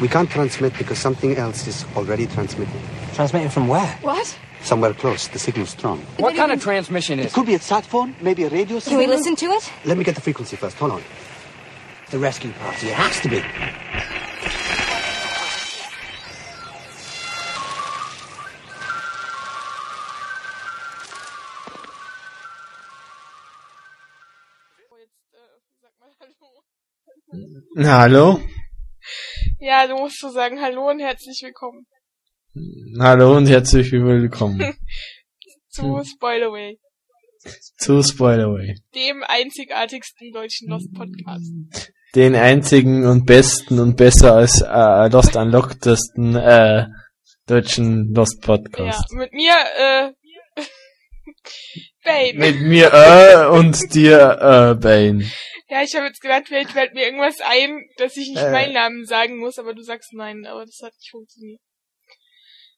We can't transmit because something else is already transmitting. Transmitting from where? What? Somewhere close. The signal's strong. What kind of transmission is It could be a sat phone, maybe a radio signal. Can we listen to it? Let me get the frequency first. Hold on. The rescue party. It has to be. Jetzt, sag mal Hallo. Na, hallo? Ja, du musst so sagen Hallo und herzlich willkommen Hallo und herzlich willkommen zu Spoilerway, zu Spoilerway. dem einzigartigsten deutschen Lost Podcast. Den einzigen und besten und besser als äh, Lost Unlockedesten äh, deutschen Lost Ja, Podcast. mit mir, äh, Bane. Mit mir äh, und dir äh, Bane. Ja, ich habe jetzt gedacht, vielleicht fällt mir irgendwas ein, dass ich nicht Äh. meinen Namen sagen muss, aber du sagst nein, aber das hat nicht funktioniert.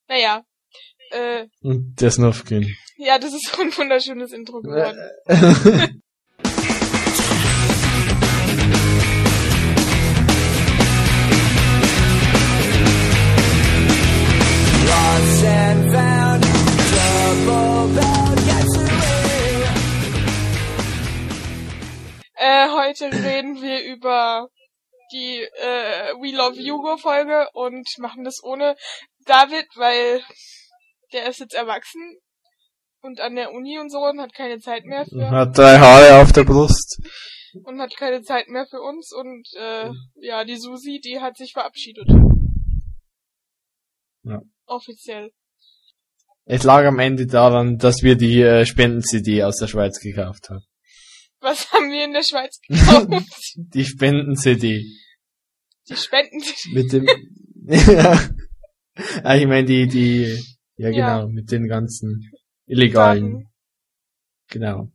Naja, äh, Und der Snufkin. ja, das ist so ein wunderschönes Intro geworden. heute reden wir über die äh, We Love Hugo Folge und machen das ohne David, weil der ist jetzt erwachsen und an der Uni und so und hat keine Zeit mehr für Hat drei Haare auf der Brust. und hat keine Zeit mehr für uns und äh, ja, die Susi, die hat sich verabschiedet. Ja. Offiziell. Es lag am Ende daran, dass wir die äh, Spenden-CD aus der Schweiz gekauft haben. Was haben wir in der Schweiz gekauft? Die Spenden-CD. die Spenden. Mit dem... ja. Ah, ich meine die, die... Ja, Ja. genau, mit den ganzen illegalen... Daten. Genau.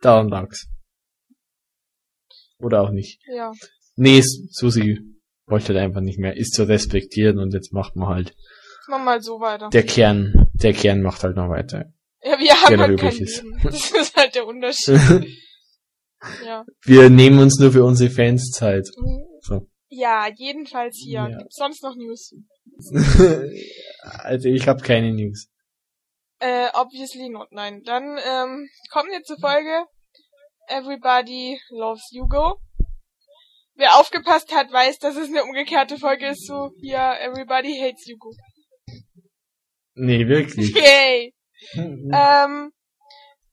Daran lag's. Oder auch nicht. Ja. Nee, Susi wollte halt einfach nicht mehr. Ist zu respektieren und jetzt macht man halt. Machen wir mal so weiter. Der Kern, der Kern macht halt noch weiter. Ja, wir haben halt kein ist. Leben. Das ist halt der Unterschied. ja. Wir nehmen uns nur für unsere Fans Zeit. So. Ja, jedenfalls hier. Ja. Gibt's sonst noch News? also ich habe keine News. Äh, obviously not, nein. Dann ähm, kommen wir zur Folge Everybody Loves Hugo. Wer aufgepasst hat, weiß, dass es eine umgekehrte Folge ist, so hier Everybody Hates Hugo. Nee, wirklich. Yay! Ähm,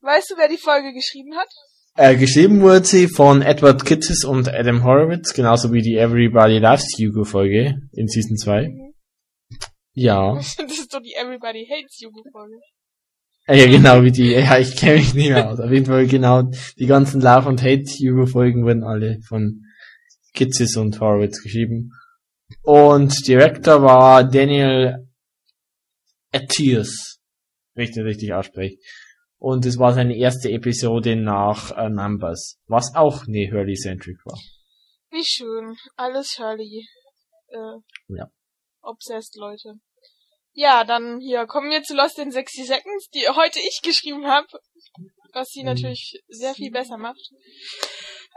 weißt du, wer die Folge geschrieben hat? Äh, geschrieben wurde sie von Edward Kittis und Adam Horowitz, genauso wie die Everybody Loves Hugo Folge in Season 2. Mhm. Ja. Das ist doch die Everybody Hates Hugo Folge. Ah, Ja, genau wie die. Ja, ich kenne mich nicht mehr aus. Auf jeden Fall genau die ganzen Love und Hate Hugo Folgen wurden alle von Kitsis und Horowitz geschrieben. Und Director war Daniel Attias, den richtig ausspreche. Und es war seine erste Episode nach äh, Numbers, was auch eine Hurley-centric war. Wie schön. Alles Hurley. Äh, Ja. Obsessed, Leute. Ja, dann hier kommen wir zu Lost in 60 Seconds, die heute ich geschrieben habe, was sie Mhm. natürlich sehr viel besser macht.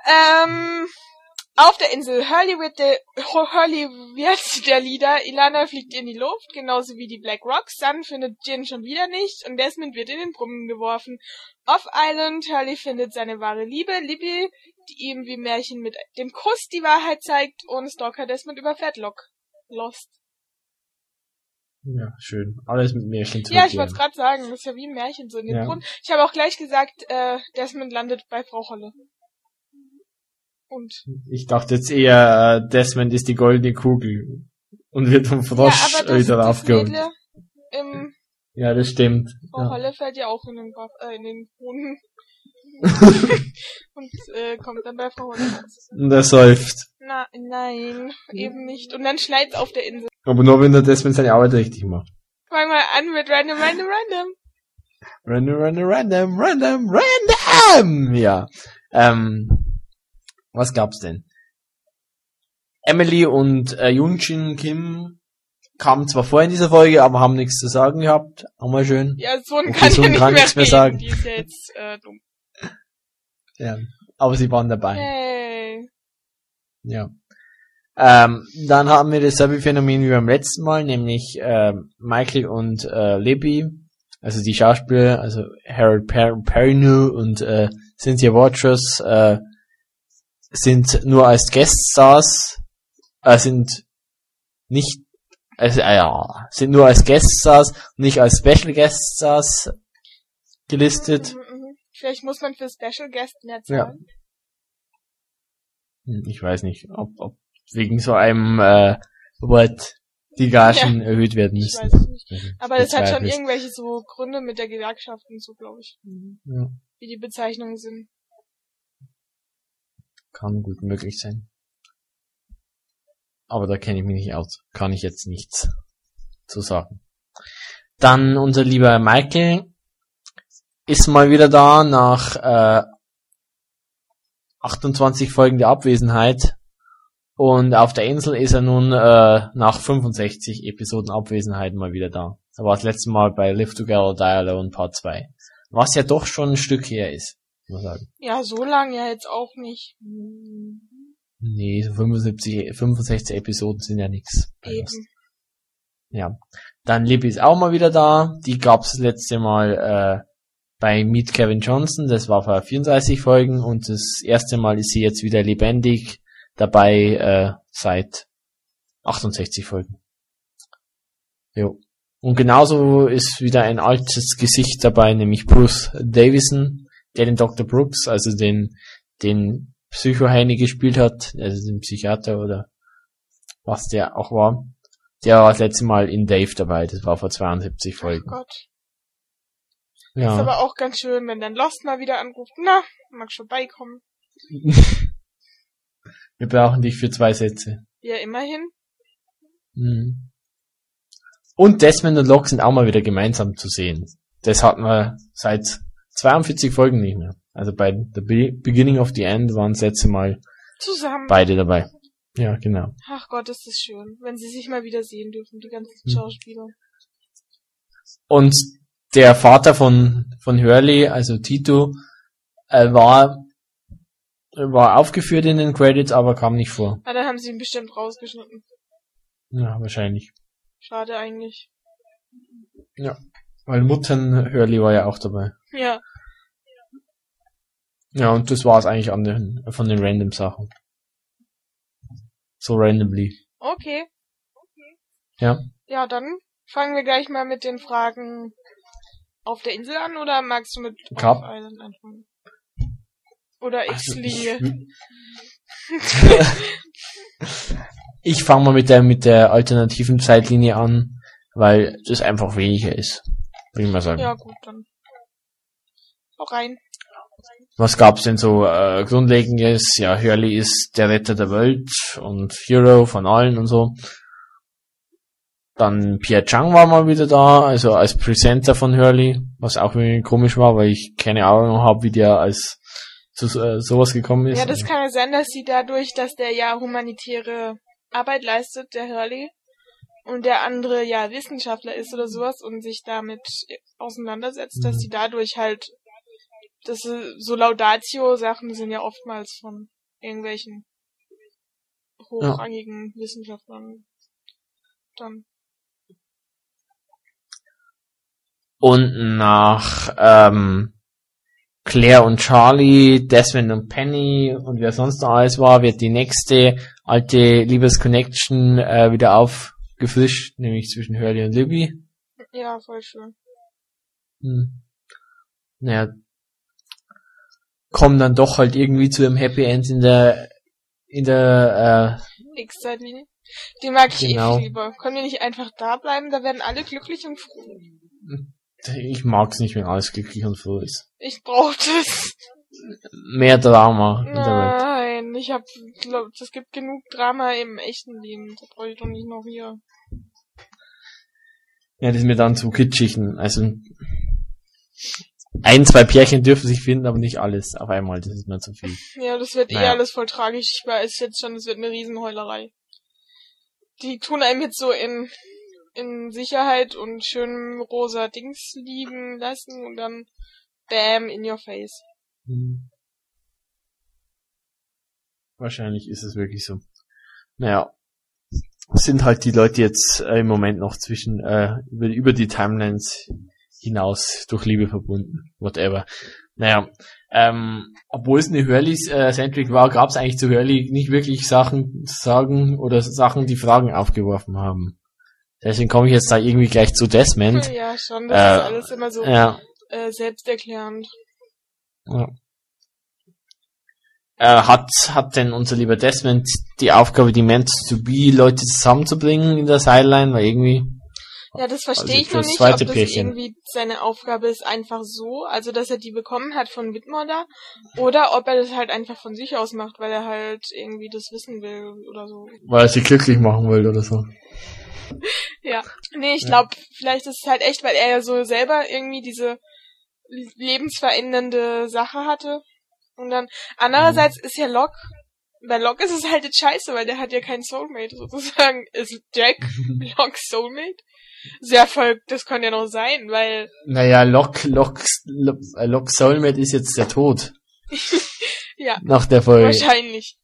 Ähm, auf der Insel Hurley wird der, Hurley wird der Leader, Ilana fliegt in die Luft, genauso wie die Black Rocks, Sun findet Jin schon wieder nicht und Desmond wird in den Brunnen geworfen. Off Island, Hurley findet seine wahre Liebe, Libby, die ihm wie Märchen mit dem Kuss die Wahrheit zeigt und Stalker Desmond überfährt Locke. Lost. Ja, schön. Alles mit Märchen zu Ja, ich wollte gerade sagen, das ist ja wie ein Märchen so in den Ja. Brunnen. Ich habe auch gleich gesagt, äh, Desmond landet bei Frau Holle. Und Ich dachte jetzt eher, äh, Desmond ist die goldene Kugel und wird vom Frosch ja, wieder aufgehoben. Ja, das stimmt. Frau Ja. Holle fällt ja auch in den, Bach- äh, in den Brunnen und äh, kommt dann bei Frau Holle. Und er seufzt. Na, nein, eben nicht. Und dann schneit's auf der Insel. Aber nur wenn der Desmond seine Arbeit richtig macht. Fang mal an mit Random, Random, Random. Random, random, random, random, random! Ja. Ähm, was gab's denn? Emily und äh, Yunshin Kim kamen zwar vor in dieser Folge, aber haben nichts zu sagen gehabt. Auch mal schön. Ja, so ein Okay, kann so ja kann mehr nichts mehr sagen. Die ist ja jetzt äh, dumm. Ja. Aber sie waren dabei. Hey. Ja. Ähm, dann haben wir dasselbe Phänomen wie beim letzten Mal, nämlich ähm, Michael und äh, Libby, also die Schauspieler, also Harold per Perrineau und äh, Cynthia Watchers, äh, sind nur als Gueststars, äh, sind nicht, also, äh, ja, sind nur als Gueststars, nicht als Special Gueststars gelistet. Mhm, mhm. Vielleicht muss man für Special Guest mehr Ja. zahlen. Hm, Ich weiß nicht, ob, ob wegen so einem äh, Wort die Gagen erhöht werden Ich müssen. weiß es nicht. Aber das hat schon irgendwelche so Gründe mit der Gewerkschaft und so, glaube ich. Ja, Wie die Bezeichnungen sind. Kann gut möglich sein. Aber da kenne ich mich nicht aus. Kann ich jetzt nichts zu sagen. Dann unser lieber Michael ist mal wieder da nach äh, 28 Folgen der Abwesenheit. Und auf der Insel ist er nun äh, nach 65 Episoden Abwesenheit mal wieder da. Da war das letzte Mal bei Live Together, Die Alone Part 2. Was ja doch schon ein Stück her ist, man sagen. Ja, so lang ja jetzt auch nicht. Nee, so 75, 65 Episoden sind ja nix. Eben. Lost. Ja. Dann Libby ist auch mal wieder da. Die gab's letzte Mal äh, bei Meet Kevin Johnson. Das war vor 34 Folgen. Und das erste Mal ist sie jetzt wieder lebendig dabei äh, seit 68 Folgen. Jo. Und genauso ist wieder ein altes Gesicht dabei, nämlich Bruce Davison, der den Dr. Brooks, also den, den Psychoheini gespielt hat, also den Psychiater oder was der auch war. Der war das letzte Mal in Dave dabei, das war vor 72 Folgen. Gott. Ist Ja. aber auch ganz schön, wenn dann Lost mal wieder anruft. Na, magst vorbeikommen? Wir brauchen dich für zwei Sätze. Ja, immerhin. Mhm. Und Desmond und Locke sind auch mal wieder gemeinsam zu sehen. Das hatten wir seit 42 Folgen nicht mehr. Also bei The Be Beginning of the End waren das letzte Mal Zusammen. beide dabei. Ja, genau. Ach Gott, ist das schön, wenn sie sich mal wieder sehen dürfen, die ganzen Hm. Schauspieler. Und der Vater von, von Hurley, also Tito, äh, war, war aufgeführt in den Credits, aber kam nicht vor. Ah, dann haben sie ihn bestimmt rausgeschnitten. Ja, wahrscheinlich. Schade eigentlich. Weil Muttern Hurley war ja auch dabei. Ja, Ja, und das war es eigentlich an den, von den random Sachen. So randomly. okay. Ja. Ja, dann fangen wir gleich mal mit den Fragen auf der Insel an oder magst du mit. Off Island anfangen? Oder Also ich X-Linie? ich fange mal mit der, mit der alternativen Zeitlinie an, weil das einfach weniger ist. Würde ich mal sagen. Ja, gut, dann. Auch rein. Was gab's denn so äh, Grundlegendes? Ja, Hurley ist der Retter der Welt und Hero von allen und so. Dann Pierre Chang war mal wieder da, also als Presenter von Hurley, was auch irgendwie komisch war, weil ich keine Ahnung habe, wie der als zu äh, sowas gekommen ist. Ja, das kann ja sein, dass sie dadurch, dass der ja humanitäre Arbeit leistet, der Hurley, und der andere ja Wissenschaftler ist oder sowas und sich damit auseinandersetzt, dass Mhm. sie dadurch halt, das so Laudatio-Sachen sind ja oftmals von irgendwelchen hochrangigen Wissenschaftlern dann. Und nach ähm, Claire und Charlie, Desmond und Penny und wer sonst noch alles war, wird die nächste alte Liebesconnection äh, wieder aufgefrischt, nämlich zwischen Hurley und Libby. Ja, voll schön. Hm. Naja, kommen dann doch halt irgendwie zu einem Happy End in der in der X-Zeitlinie. Die mag ich Genau. eh lieber. Können wir nicht einfach da bleiben? Da werden alle glücklich und froh. äh, ich mag's nicht, wenn alles glücklich und froh ist. Ich brauch das. Mehr Drama in der Welt. Nein, ich hab, glaub, es gibt genug Drama im echten Leben. Das brauche ich doch nicht noch hier. Ja, das ist mir dann zu kitschig. Also ein, zwei Pärchen dürfen sich finden, aber nicht alles auf einmal. Das ist mir zu viel. Ja, das wird eh Naja. alles voll tragisch. Ich weiß jetzt schon, es wird eine Riesenheulerei. Die tun einem jetzt so in, in Sicherheit und schön rosa Dings liegen lassen und dann bam in your face. Hm. Wahrscheinlich ist es wirklich so. naja, sind halt die Leute jetzt äh, im Moment noch zwischen, äh, über, über die Timelines hinaus durch Liebe verbunden. Whatever. Naja, ähm, obwohl es eine Hurley-Centric war, gab es eigentlich zu Hurley nicht wirklich Sachen zu sagen oder Sachen, die Fragen aufgeworfen haben. Deswegen komme ich jetzt da irgendwie gleich zu Desmond. Ja, schon, das Äh, ist alles immer so Ja, äh, selbsterklärend. ja. Äh, hat, hat denn unser lieber Desmond die Aufgabe, die Meant to be Leute zusammenzubringen in der Sideline? Weil irgendwie, Ja, das verstehe Also ich noch nicht, ob das Pärchen. irgendwie seine Aufgabe ist einfach so, also dass er die bekommen hat von Whitmore da, oder ob er das halt einfach von sich aus macht, weil er halt irgendwie das wissen will oder so. weil er sie glücklich machen will oder so. Ja. Nee, ich Ja. glaube, vielleicht ist es halt echt, weil er ja so selber irgendwie diese lebensverändernde Sache hatte. Und dann, andererseits ist ja Locke, bei Locke ist es halt jetzt scheiße, weil der hat ja keinen Soulmate sozusagen. Ist Jack Locke's Soulmate? Sehr voll, das kann ja noch sein, weil, Naja, Lock, Lock, Lock, Lock Soulmate ist jetzt der Tod. Ja. Nach der Folge. wahrscheinlich.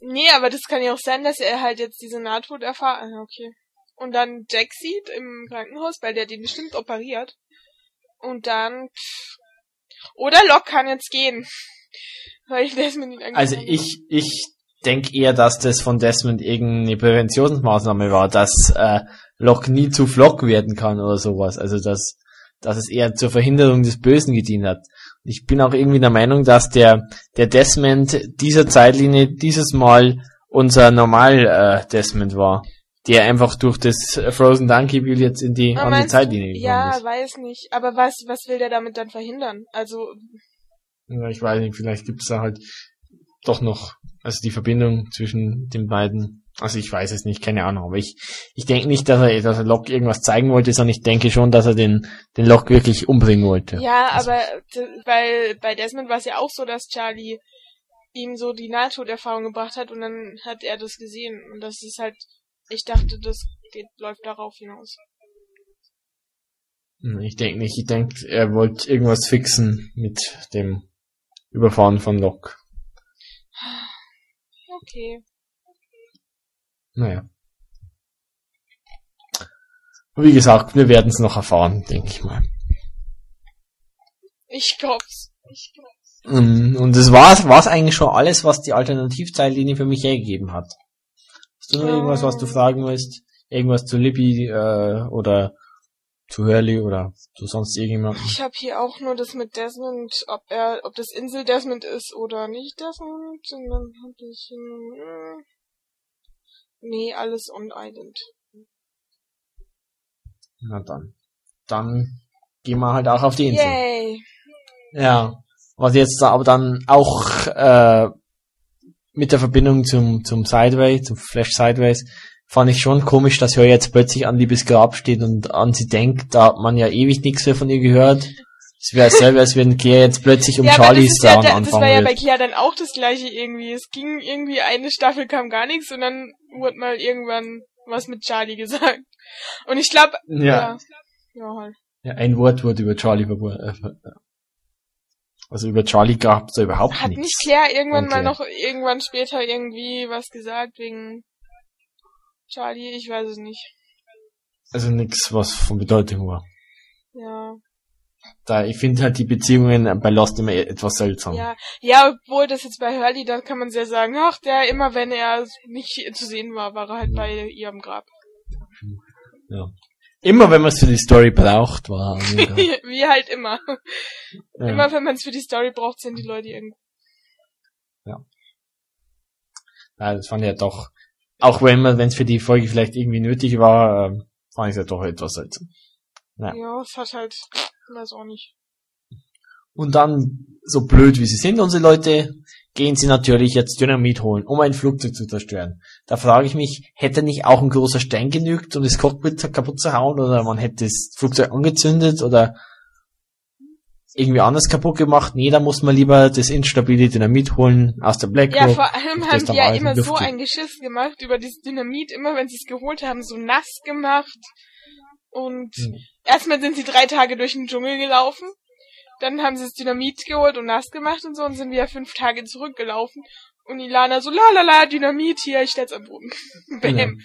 Nee, aber das kann ja auch sein, dass er halt jetzt diese Nahtoderfahrung, ah, okay. Und dann Jack sieht im Krankenhaus, weil der den bestimmt operiert. Und dann, oder Locke kann jetzt gehen. Weil Desmond ihn angefangen Also hat. ich, ich denke eher, dass das von Desmond irgendeine Präventionsmaßnahme war, dass äh, Locke nie zu Flock werden kann oder sowas. Also dass, dass es eher zur Verhinderung des Bösen gedient hat. Ich bin auch irgendwie der Meinung, dass der, der Desmond dieser Zeitlinie dieses Mal unser normal äh, Desmond war. Der einfach durch das Frozen Donkey Wheel jetzt in die Aber andere meinst du- Zeitlinie gekommen Ja, ist. weiß nicht. Aber was, was will der damit dann verhindern? Also, Ja, ich weiß nicht, vielleicht gibt's da halt doch noch, also die Verbindung zwischen den beiden. Also ich weiß es nicht, keine Ahnung. Aber ich, ich denke nicht, dass er, dass er Locke irgendwas zeigen wollte, sondern ich denke schon, dass er den, den Locke wirklich umbringen wollte. ja, Also- aber weil bei Desmond war es ja auch so, dass Charlie ihm so die Nahtoderfahrung gebracht hat und dann hat er das gesehen. Und das ist halt, ich dachte, das geht, läuft darauf hinaus. Hm, Ich denke nicht, ich denke, er wollte irgendwas fixen mit dem Überfahren von Locke. Okay. Naja. Wie gesagt, wir werden es noch erfahren, denke ich mal. Ich glaub's. Ich glaub's. Mm, Und das war's, war's eigentlich schon alles, was die Alternativzeitlinie für mich hergegeben hat. Hast du noch Ähm. irgendwas, was du fragen willst? Irgendwas zu Libby äh, oder zu Hurley oder zu sonst irgendjemand? Ich habe hier auch nur das mit Desmond, ob er, ob das Insel Desmond ist oder nicht Desmond. Und dann hab ich, hm, nee, alles on Island. Na dann. Dann gehen wir halt auch auf die Insel. Yay! Ja. Was jetzt aber dann auch äh, mit der Verbindung zum, zum Sideway, zum Flash Sideways, fand ich schon komisch, dass Hör jetzt plötzlich an Liebes Grab steht und an sie denkt, da hat man ja ewig nichts mehr von ihr gehört. Es wäre selber, als wenn Claire jetzt plötzlich um ja, Charlies ist ja, Down da- das anfangen war ja bei. Kia dann auch das gleiche irgendwie. Es ging irgendwie eine Staffel kam gar nichts und dann wurde mal irgendwann was mit Charlie gesagt. Und ich glaube, Ja, ja, ja halt. ja, ein Wort wurde über Charlie äh, also über Charlie gab es überhaupt Hat nicht nichts. Claire irgendwann mal noch irgendwann später irgendwie was gesagt wegen Charlie? Ich weiß es nicht. Also nichts, was von Bedeutung war. Ja. Da, ich finde halt die Beziehungen bei Lost immer etwas seltsam. Ja, ja, obwohl das jetzt bei Hurley, da kann man sehr sagen, ach, der immer, wenn er nicht zu sehen war, war er halt bei ihr am Grab. Ja. Immer wenn man es für die Story braucht, war Grab. Wie halt immer. ja. Immer wenn man es für die Story braucht, sind die Leute irgendwie. ja, das fand ich ja doch, auch wenn man, wenn es für die Folge vielleicht irgendwie nötig war, ähm, fand ich es ja doch etwas seltsam. Ja. Ja, es hat halt, weiß auch nicht. Und dann, so blöd wie sie sind, unsere Leute, gehen sie natürlich jetzt Dynamit holen, um ein Flugzeug zu zerstören. Da frage ich mich, hätte nicht auch ein großer Stein genügt, um das Cockpit kaputt zu hauen, oder man hätte das Flugzeug angezündet, oder irgendwie anders kaputt gemacht? Nee, da muss man lieber das instabile Dynamit holen aus der Black Ja, vor allem das haben die ja immer so ein Geschiss gemacht über dieses Dynamit, immer wenn sie es geholt haben, so nass gemacht. Und Hm. erstmal sind sie drei Tage durch den Dschungel gelaufen. Dann haben sie das Dynamit geholt und nass gemacht und so und sind wieder fünf Tage zurückgelaufen. Und Ilana so, la la la, Dynamit hier, ich stell's am Boden. Bam.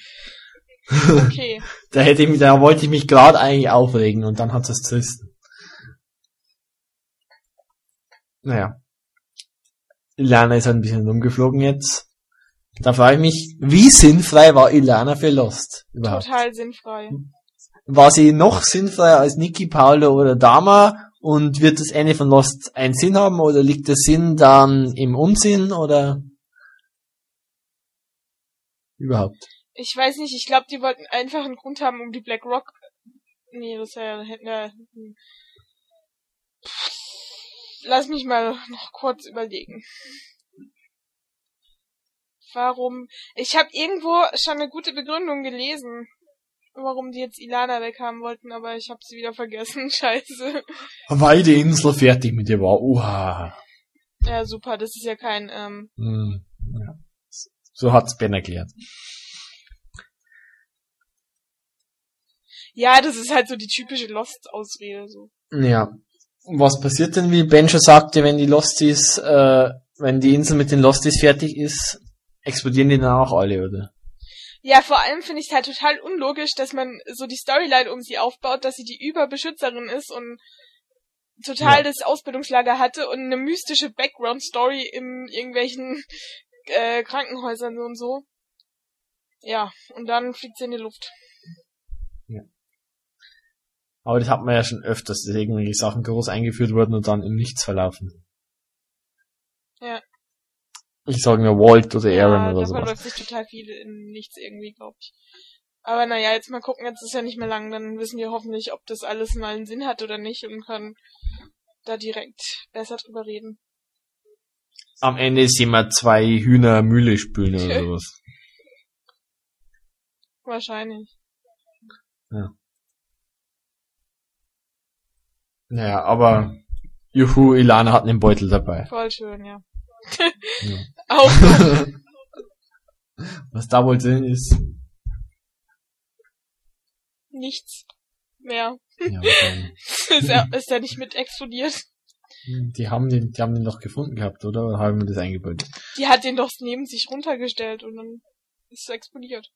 Okay. Da hätte ich mich, da wollte ich mich gerade eigentlich aufregen und dann hat es zerrissen. Naja. Ilana ist ein bisschen rumgeflogen jetzt. Da frage ich mich, wie sinnfrei war Ilana für Lost überhaupt? Total sinnfrei. War sie noch sinnfreier als Niki, Paolo oder Dama? Und wird das Ende von Lost einen Sinn haben oder liegt der Sinn dann im Unsinn oder überhaupt? Ich weiß nicht, ich glaube, die wollten einfach einen Grund haben, um die Black Rock. Nee, das wäre wir. hm. Lass mich mal noch kurz überlegen. Warum? Ich habe irgendwo schon eine gute Begründung gelesen, warum die jetzt Ilana weghaben wollten, aber ich habe sie wieder vergessen. Scheiße. Weil die Insel fertig mit ihr war. Uha. Ja, super. Das ist ja kein. Ähm, Hm, ja. So hat's Ben erklärt. ja, das ist halt so die typische Lost-Ausrede. So. Ja. Und Was passiert denn, wie Ben schon sagte, wenn die Losties, äh, wenn die Insel mit den Losties fertig ist, explodieren die dann auch alle, oder? Ja, vor allem finde ich es halt total unlogisch, dass man so die Storyline um sie aufbaut, dass sie die Überbeschützerin ist und total Ja. das Ausbildungslager hatte und eine mystische Background-Story in irgendwelchen äh, Krankenhäusern und so. Ja, und dann fliegt sie in die Luft. Aber das hat man ja schon öfters, dass irgendwelche Sachen groß eingeführt wurden und dann im Nichts verlaufen. Ja. Ich sage nur Walt oder Aaron ja, oder da so. verläuft sich total viel in nichts irgendwie, glaube ich. Aber naja, jetzt mal gucken, jetzt ist ja nicht mehr lang, dann wissen wir hoffentlich, ob das alles mal einen Sinn hat oder nicht und können da direkt besser drüber reden. Am Ende sehen wir zwei Hühner Mühle spülen oder sowas. Wahrscheinlich. Naja, aber Juhu, Ilana hat einen Beutel dabei. Voll schön, ja. Ja. Auch Was da wohl drin ist. nichts mehr. Ja, ist, er, ist er nicht mit explodiert? die haben den, die haben den doch gefunden gehabt, oder? Oder haben wir das eingebaut? Die hat den doch neben sich runtergestellt und dann ist es explodiert.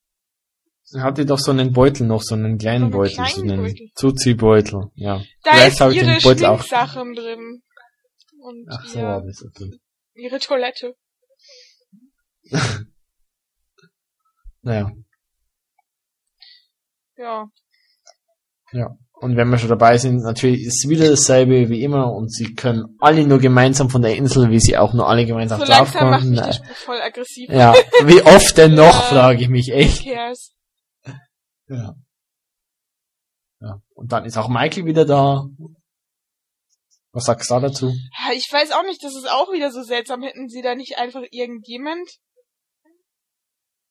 Er hatte doch so einen Beutel noch, so einen kleinen So einen Beutel, so kleinen einen Beutel. Zuziehbeutel, ja. Da Vielleicht ist habe ich ihre den Beutel auch. Drin. Und Ach so, war das okay. Ihre Toilette. Naja. Ja. Und wenn wir schon dabei sind, natürlich ist wieder dasselbe wie immer und sie können alle nur gemeinsam von der Insel, wie sie auch nur alle gemeinsam So langsam macht draufkommen. mich Spruch voll aggressiv. Ja, wie oft denn noch, Ja. frage ich mich Who echt. cares? Ja. ja. Und dann ist auch Michael wieder da. Was sagst du da dazu? Ich weiß auch nicht, das ist auch wieder so seltsam. Hätten sie da nicht einfach irgendjemand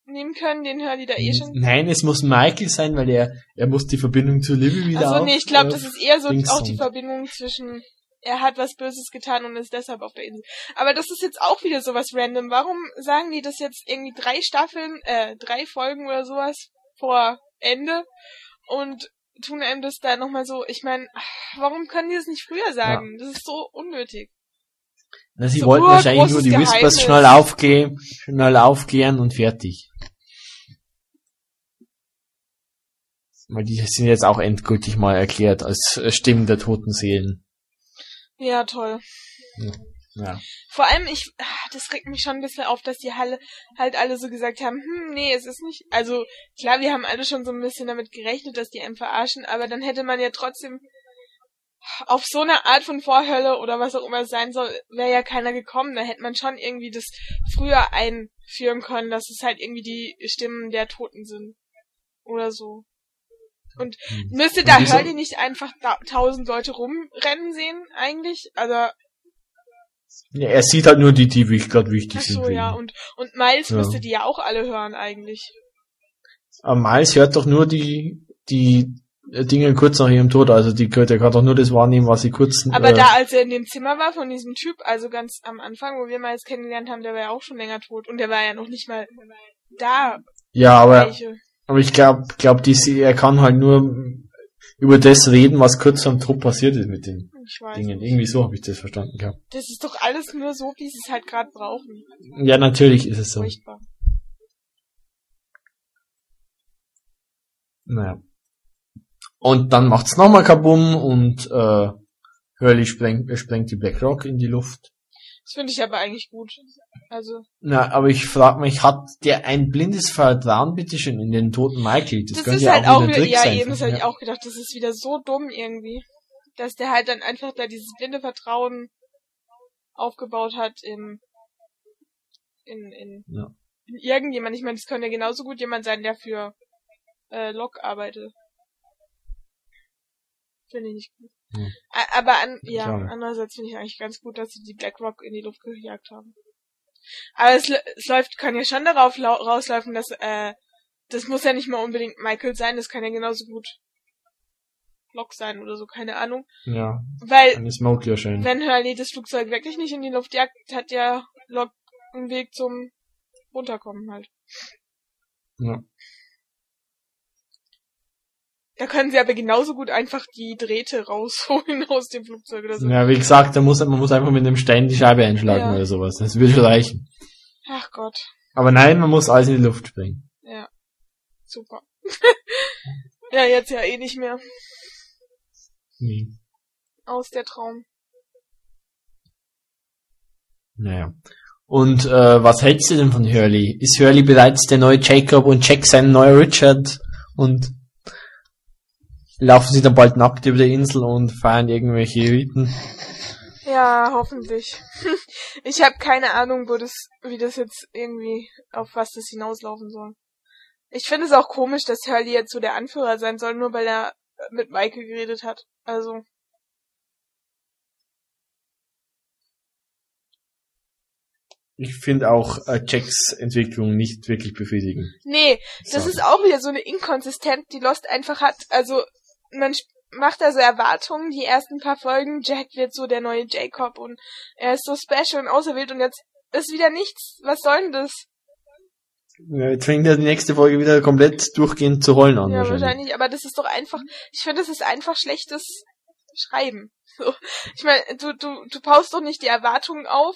nehmen können, den hören die da eh schon. Nein, es muss Michael sein, weil er, er muss die Verbindung zu Libby wieder Also nee, ich glaube, das ist eher so auch die Verbindung zwischen er hat was Böses getan und ist deshalb auf der Insel. Aber das ist jetzt auch wieder sowas random. Warum sagen die das jetzt irgendwie drei Staffeln, äh, drei Folgen oder sowas vor Ende und tun einem das da nochmal so, ich meine, warum können die das nicht früher sagen? Das ist so unnötig. Na, sie so wollten wahrscheinlich nur die Whispers Geheimnis. schnell aufklären, schnell aufklären und fertig. Weil die sind jetzt auch endgültig mal erklärt als Stimmen der toten Seelen. Ja, toll. Ja. Vor allem, ich, ah, das regt mich schon ein bisschen auf, dass die Halle halt alle so gesagt haben, hm, nee, es ist nicht, also, klar, wir haben alle schon so ein bisschen damit gerechnet, dass die einen verarschen, aber dann hätte man ja trotzdem auf so eine Art von Vorhölle oder was auch immer es sein soll, wäre ja keiner gekommen. Da hätte man schon irgendwie das früher einführen können, dass es halt irgendwie die Stimmen der Toten sind. Oder so. Und müsste Und da Hurley nicht einfach tausend Leute rumrennen sehen, eigentlich? Also, ja. Er sieht halt nur die, die gerade wichtig ach sind. so, für ja, und, und Miles Ja. müsste die ja auch alle hören, eigentlich. Aber Miles hört doch nur die, die Dinge kurz nach ihrem Tod, also die, der kann doch nur das wahrnehmen, was sie kurz, Aber äh, da, als er in dem Zimmer war von diesem Typ, also ganz am Anfang, wo wir Miles kennengelernt haben, der war ja auch schon länger tot und der war ja noch nicht mal da. ja, aber, Welche. aber ich glaube, glaub, die, er kann halt nur über das reden, was kurz am Tod passiert ist mit denen. Ich weiß. Dingen. nicht. Irgendwie so habe ich das verstanden gehabt. Das ist doch alles nur so, wie sie es halt gerade brauchen. Ja, natürlich ist es so. Furchtbar. Naja. Und dann macht's nochmal Kabum und äh, Hurley sprengt, sprengt die Black Rock in die Luft. Das finde ich aber eigentlich gut. Also, Na, aber ich frage mich, hat der ein blindes Vertrauen bitteschön in den toten Michael? Das, das, könnte ist ja halt auch auch wieder Trick ja sein. eben, das von- habe ich auch gedacht, das ist wieder so dumm irgendwie. Dass der halt dann einfach da dieses blinde Vertrauen aufgebaut hat in, in, in, Ja. in irgendjemand. Ich meine, das könnte ja genauso gut jemand sein, der für äh, Lok arbeitet. Finde ich nicht gut. Hm. A- Aber an, ja, Schade. andererseits finde ich eigentlich ganz gut, dass sie die Black Rock in die Luft gejagt haben. Aber es, es läuft, kann ja schon darauf lau- rauslaufen, dass, äh, das muss ja nicht mal unbedingt Michael sein, das kann ja genauso gut Lok sein oder so, keine Ahnung. Ja, Weil, wenn Hurley das Flugzeug wirklich nicht in die Luft jagt, hat ja Lok einen Weg zum Runterkommen halt. Ja. Da können sie aber genauso gut einfach die Drähte rausholen aus dem Flugzeug oder so. ja, wie gesagt, da muss, man muss einfach mit einem Stein die Scheibe einschlagen Ja. oder sowas. Das würde schon reichen. Ach Gott, Aber nein, man muss alles in die Luft springen. ja. Super. ja, jetzt ja eh nicht mehr. Nee. Aus der Traum. Naja. Und äh, was hältst du denn von Hurley? Ist Hurley bereits der neue Jacob und Jack sein neuer Richard? Und laufen sie dann bald nackt über die Insel und feiern irgendwelche Riten? Ja, hoffentlich. Ich habe keine Ahnung, wo das, wie das jetzt irgendwie, auf was das hinauslaufen soll. Ich finde es auch komisch, dass Hurley jetzt so der Anführer sein soll, nur weil er mit Michael geredet hat. Also, Ich finde auch äh, Jacks Entwicklung nicht wirklich befriedigend. nee, das So. ist auch wieder so eine Inkonsistent, die Lost einfach hat. Also, man macht da so Erwartungen, die ersten paar Folgen, Jack wird so der neue Jacob und er ist so special und auserwählt und jetzt ist wieder nichts. Was soll denn das? Ja, Jetzt fängt ja die nächste Folge wieder komplett durchgehend zu rollen an. Ja, wahrscheinlich. wahrscheinlich, aber das ist doch einfach, ich finde, das ist einfach schlechtes Schreiben. So. Ich meine, du, du, du baust doch nicht die Erwartungen auf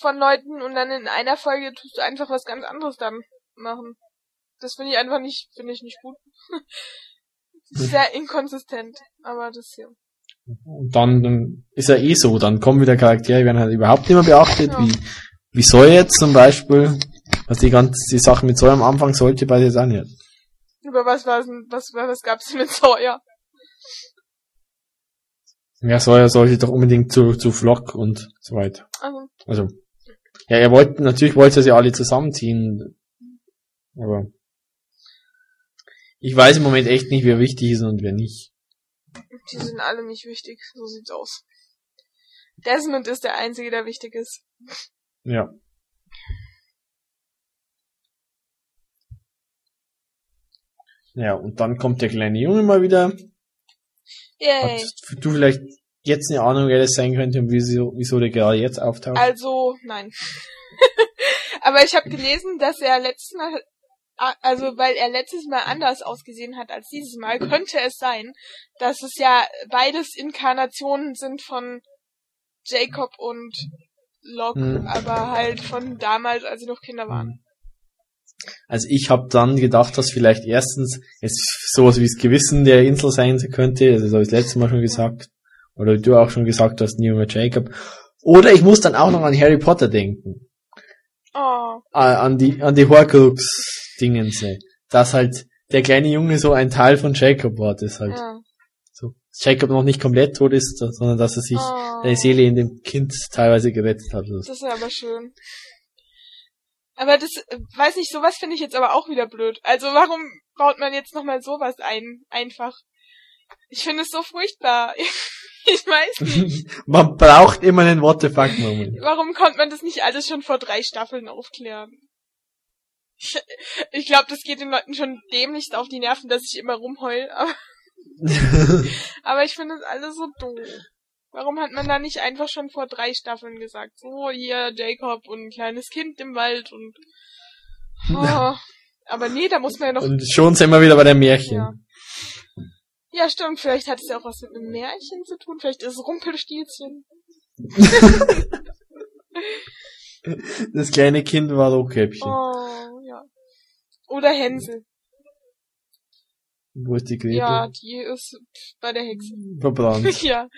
von Leuten und dann in einer Folge tust du einfach was ganz anderes dann machen. Das finde ich einfach nicht, finde ich nicht gut. Sehr inkonsistent, aber das hier. Und dann ähm, ist er eh so, dann kommen wieder Charaktere, die werden halt überhaupt nicht mehr beachtet, Ja. wie, wie Soy jetzt zum Beispiel, was die ganze, die Sache mit Soy am Anfang sollte bei jetzt auch nicht. Über was war denn, was, was gab's denn mit Sawyer? Ja, Sawyer sollte doch unbedingt zu, zu Flock und so weiter. Also, Also, ja, er wollte, natürlich wollte er sie alle zusammenziehen, aber ich weiß im Moment echt nicht, wer wichtig ist und wer nicht. die sind alle nicht wichtig, so sieht's aus. Desmond ist der Einzige, der wichtig ist. Ja. Ja, und dann kommt der kleine Junge mal wieder. Yay. Du vielleicht jetzt eine Ahnung, wer das sein könnte und wieso, wieso der gerade jetzt auftaucht? Also, nein. Aber ich habe gelesen, dass er letztes Mal, also weil er letztes Mal anders ausgesehen hat als dieses Mal, könnte es sein, dass es ja beides Inkarnationen sind von Jacob und Locke, Hm. aber halt von damals, als sie noch Kinder waren. Also ich habe dann gedacht, dass vielleicht erstens es sowas wie das Gewissen der Insel sein könnte, also das habe ich das letzte Mal schon gesagt, oder du auch schon gesagt hast, Neo Jacob. Oder ich muss dann auch noch an Harry Potter denken. Oh, äh, an die an die Horcrux-Dingense. Dass halt der kleine Junge so ein Teil von Jacob war, das halt ja. so Jacob noch nicht komplett tot ist, sondern dass er sich Oh. seine Seele in dem Kind teilweise gerettet hat. Das ist aber schön. Aber das, äh, weiß nicht, sowas finde ich jetzt aber auch wieder blöd. Also warum baut man jetzt nochmal sowas ein, einfach? Ich finde es so furchtbar. ich weiß nicht. Man braucht immer einen What the fuck Moment. Warum konnte man das nicht alles schon vor drei Staffeln aufklären? Ich, ich glaube, das geht den Leuten schon dämlichst auf die Nerven, dass ich immer rumheul, aber, aber ich finde es alles so doof. Warum hat man da nicht einfach schon vor drei Staffeln gesagt, so hier Jacob und ein kleines Kind im Wald und oh. aber nee, da muss man ja noch Und schon sind wir wieder bei der Märchen. ja. Ja, stimmt. Vielleicht hat es ja auch was mit einem Märchen zu tun. Vielleicht ist es Rumpelstilzchen. Das kleine Kind war Rotkäppchen. Oh, ja. Oder Hänsel. Wo ist die Gretel? Ja, die ist bei der Hexe. Verbrannt. ja.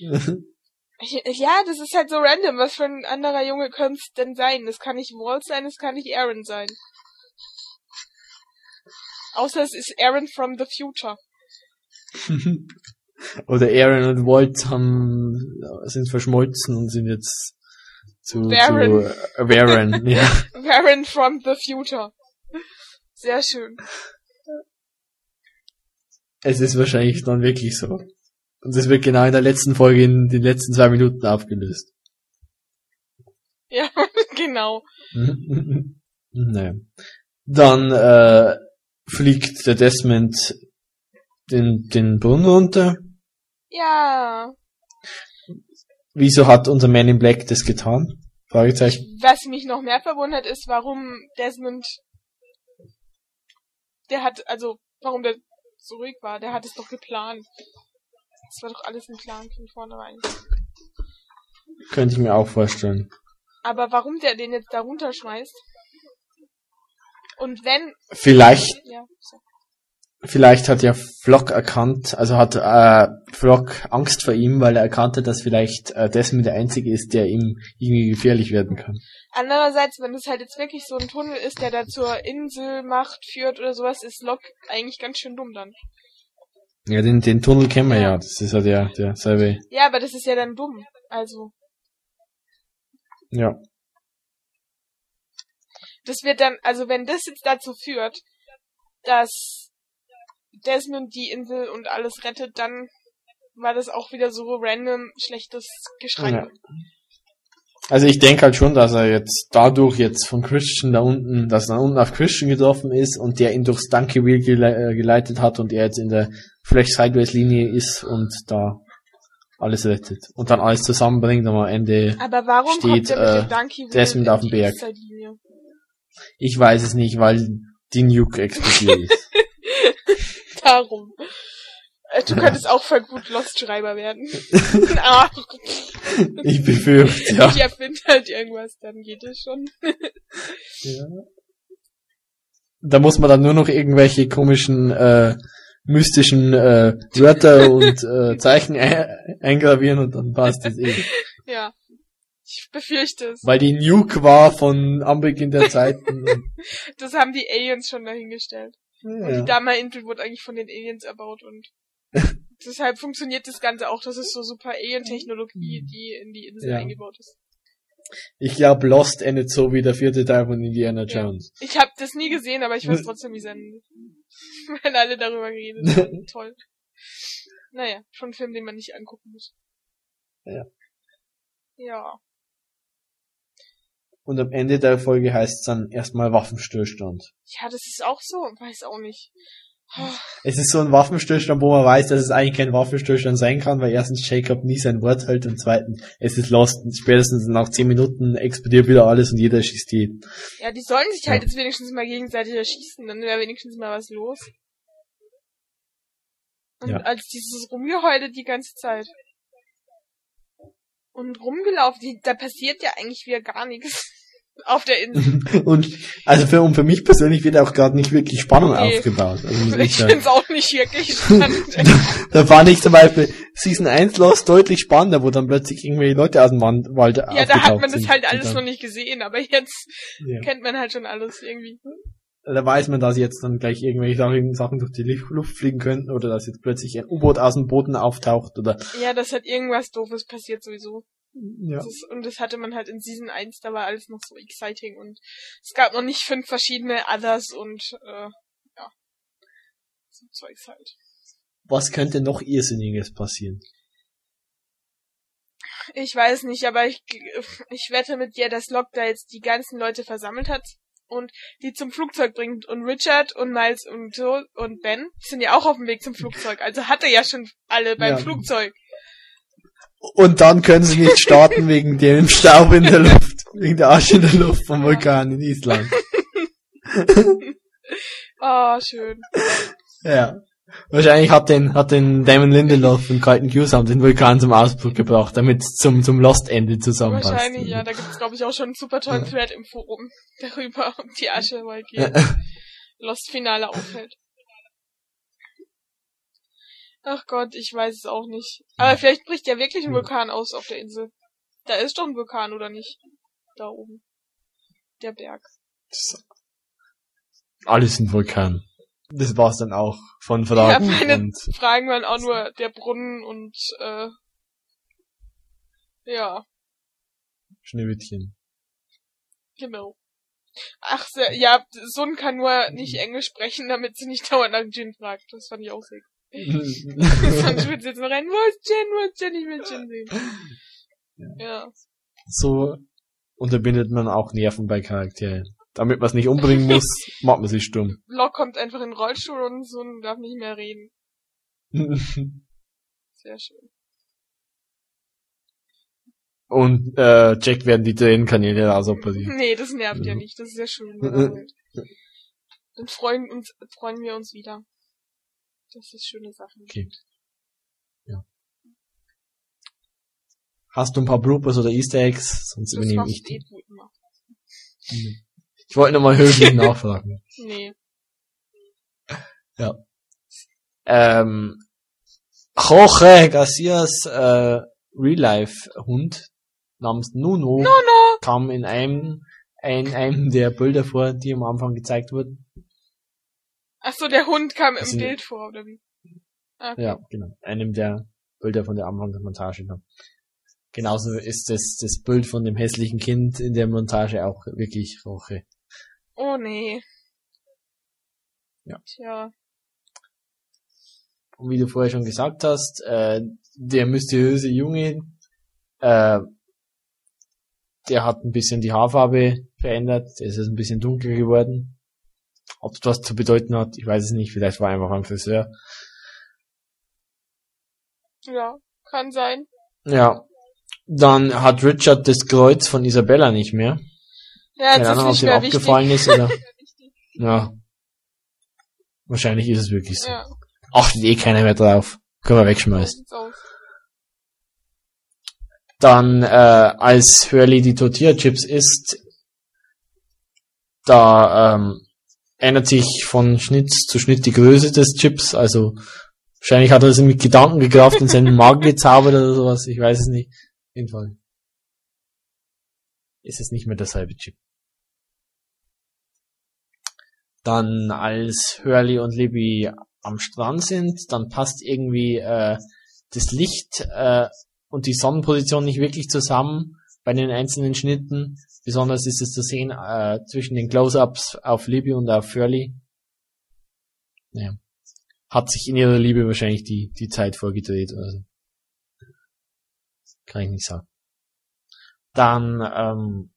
Ja, das ist halt so random. Was für ein anderer Junge könnte es denn sein? Das kann nicht Walt sein, das kann nicht Aaron sein. Außer es ist Aaron from the future. Oder Aaron und Walt haben, sind verschmolzen und sind jetzt zu, Warren. zu äh, Warren, ja. Aaron from the future. Sehr schön. Es ist wahrscheinlich dann wirklich so. Und es wird genau in der letzten Folge in den letzten zwei Minuten aufgelöst. Ja, genau. naja. Dann äh, fliegt der Desmond den, den Brunnen runter. Ja. Wieso hat unser Man in Black das getan? Fragezeichen. Was mich noch mehr verwundert ist, warum Desmond, der hat, also, warum der so ruhig war. Der hat es doch geplant. Das war doch alles ein Plan von vornherein. Könnte ich mir auch vorstellen. Aber warum der den jetzt da runterschmeißt? Und wenn, Vielleicht, ja, so. Vielleicht hat ja Flock erkannt, also hat äh, Flock Angst vor ihm, weil er erkannt hat, dass vielleicht äh, Desmond der Einzige ist, der ihm irgendwie gefährlich werden kann. Andererseits, wenn es halt jetzt wirklich so ein Tunnel ist, der da zur Inselmacht führt oder sowas, ist Locke eigentlich ganz schön dumm dann. Ja, den, den Tunnel kennen wir ja. Das ist ja der, der selbe. Ja, aber das ist ja dann dumm. Also, Ja. das wird dann, also wenn das jetzt dazu führt, dass Desmond die Insel und alles rettet, dann war das auch wieder so random schlechtes Geschrei. Ja. Also ich denke halt schon, dass er jetzt dadurch jetzt von Christian da unten, dass er da unten auf Christian getroffen ist und der ihn durchs Donkey Wheel gele äh, geleitet hat und er jetzt in der Flash Sideways Linie ist und da alles rettet und dann alles zusammenbringt und am Ende Aber warum Steht, äh, Desmond auf dem Berg. Ich weiß es nicht, weil die Nuke explodiert ist. Darum. Äh, Du könntest auch voll gut Lost-Schreiber werden. ah, ich befürchte, ja. ich erfinde halt irgendwas, dann geht es schon. Da muss man dann nur noch irgendwelche komischen äh, mystischen äh, Wörter und äh, Zeichen ein eingravieren und dann passt es eh. Ja. Ich befürchte es. Weil die Nuke war von Anbeginn der Zeiten. Das haben die Aliens schon dahingestellt. Und ja. die Dama-Insel wurde eigentlich von den Aliens erbaut und deshalb funktioniert das Ganze auch. Das ist so super Alien-Technologie, die in die Insel Ja. eingebaut ist. Ich glaube, Lost endet so wie der vierte Teil von Indiana Ja. Jones. Ich habe das nie gesehen, aber ich weiß trotzdem, wie es endet. Weil alle darüber geredet haben. Toll. Naja, schon ein Film, den man nicht angucken muss. Ja. Ja. Und am Ende der Folge heißt es dann erstmal Waffenstillstand. Ja, das ist auch so. Weiß auch nicht. Es ist so ein Waffenstillstand, wo man weiß, dass es eigentlich kein Waffenstillstand sein kann, weil erstens Jacob nie sein Wort hält und zweitens, es ist Lost. Spätestens nach zehn Minuten explodiert wieder alles und jeder schießt jeden. Ja, die sollen sich halt Ja. jetzt wenigstens mal gegenseitig erschießen, dann wäre wenigstens mal was los. Und Ja. als dieses Rumgeheule die ganze Zeit. Und rumgelaufen, die, da passiert ja eigentlich wieder gar nichts auf der Insel. Und also für, und für mich persönlich wird auch gerade nicht wirklich Spannung Nee. aufgebaut. Also ich sagen. find's auch nicht wirklich spannend. Da fand ich zum Beispiel Season 1 Lost deutlich spannender, wo dann plötzlich irgendwelche Leute aus dem Wald ja, da hat man das halt alles noch nicht gesehen, aber jetzt ja. kennt man halt schon alles irgendwie. Da weiß man, dass jetzt dann gleich irgendwelche Sachen, durch die Luft fliegen könnten oder dass jetzt plötzlich ein U-Boot aus dem Boden auftaucht oder Ja, das hat irgendwas doofes passiert sowieso. Ja. Das und das hatte man halt in Season 1, da war alles noch so exciting und es gab noch nicht fünf verschiedene Others und äh, ja. So Zeugs halt. Was könnte noch Irrsinniges passieren? Ich weiß nicht, aber ich, ich wette mit dir, dass Locke da jetzt die ganzen Leute versammelt hat und die zum Flugzeug bringt. Und Richard und Miles und so und Ben sind ja auch auf dem Weg zum Flugzeug. Also hat er ja schon alle beim Ja. Flugzeug. Und dann können sie nicht starten wegen dem Staub in der Luft, wegen der Asche in der Luft vom Vulkan in Island. Oh, schön. Ja. Wahrscheinlich hat den, hat den Damon Lindelof von Kalten Q-Sound den Vulkan zum Ausbruch gebracht, damit es zum, zum Lost-Ende zusammenpasst. Wahrscheinlich, ja. Da gibt's glaube ich, auch schon einen super tollen Thread im Forum darüber, ob die Aschewolke Ja. Lost-Finale aufhält. Ach Gott, ich weiß es auch nicht. Aber vielleicht bricht ja wirklich ein Vulkan aus auf der Insel. Da ist doch ein Vulkan, oder nicht? Da oben. Der Berg. Alles ein Vulkan. Das war's dann auch von Fragen Ja, meine und Fragen waren auch nur der Brunnen und, äh, ja, Schneewittchen. genau. Ach, ja, Sun kann nur nicht Englisch sprechen, damit sie nicht dauernd nach Jin fragt. Das fand ich auch sehr gut. Sonst wird sie jetzt noch rein, wo ist Jin, wo ist Jin, ich will Jin sehen. Ja. so unterbindet man auch Nerven bei Charakteren. Damit man es nicht umbringen muss, macht man sie stumm. Locke kommt einfach in den Rollstuhl und Sun darf nicht mehr reden. Sehr schön. Und äh, Jack werden die Tränenkanäle rausoperiert. Nee, das nervt ja Mhm. nicht. Das ist ja schön. Dann freuen, uns, freuen wir uns wieder. Das ist schöne Sachen. Okay. Ja. Hast du ein paar Bloopers oder Easter Eggs? Sonst Das übernehme ich eh die. immer. Ich wollte nochmal höflich nachfragen. Nee. Ähm, Jorge Garcias äh, Real-Life-Hund namens Nuno Nuno! kam in einem, in einem der Bilder vor, die am Anfang gezeigt wurden. Ach so, der Hund kam im Also- Bild vor, oder wie? Ah, Okay. Ja, genau. Einem der Bilder von der Anfangsmontage. Dann. Genauso ist das, das Bild von dem hässlichen Kind in der Montage auch wirklich Roche. Oh nee. Ja. Tja. Und wie du vorher schon gesagt hast, äh, der mysteriöse Junge, äh, der hat ein bisschen die Haarfarbe verändert, der ist jetzt ein bisschen dunkler geworden. Ob das was zu bedeuten hat, ich weiß es nicht, vielleicht war er einfach ein Friseur. Ja, kann sein. Ja. Dann hat Richard das Kreuz von Isabella nicht mehr. Ja, Keine jetzt Ahnung, ob ist es ihm mehr wichtig. ist oder. Ja. Wahrscheinlich ist es wirklich so. Ja, Achtet eh keiner mehr drauf. Können wir wegschmeißen. Dann, äh, als Hurley die Tortilla-Chips isst, da ähm, ändert sich von Schnitt zu Schnitt die Größe des Chips. Also wahrscheinlich hat er das mit Gedanken gekraft und seinen Magen gezaubert oder sowas. Ich weiß es nicht. Auf jeden Fall. Ist es nicht mehr derselbe Chip. Dann als Hurley und Libby am Strand sind, dann passt irgendwie äh, das Licht äh, und die Sonnenposition nicht wirklich zusammen bei den einzelnen Schnitten. Besonders ist es zu sehen äh, zwischen den Close-ups auf Libby und auf Hurley. Ja. Hat sich in ihrer Liebe wahrscheinlich die, die Zeit vorgedreht oder so. Kann ich nicht sagen. Dann ähm,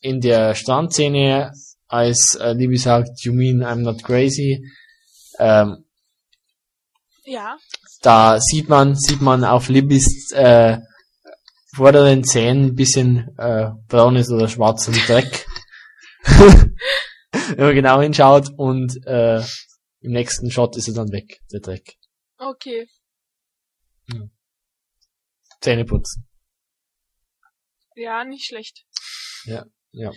in der Strandszene, als äh, Libby sagt, you mean I'm not crazy, ähm, Ja. da sieht man, sieht man auf Libbys äh, vorderen Zähnen ein bisschen äh, braunes oder schwarzen Dreck. Wenn man genau hinschaut und äh, im nächsten Shot ist er dann weg, der Dreck. Okay. Zähne putzen. Ja, nicht schlecht. Ja.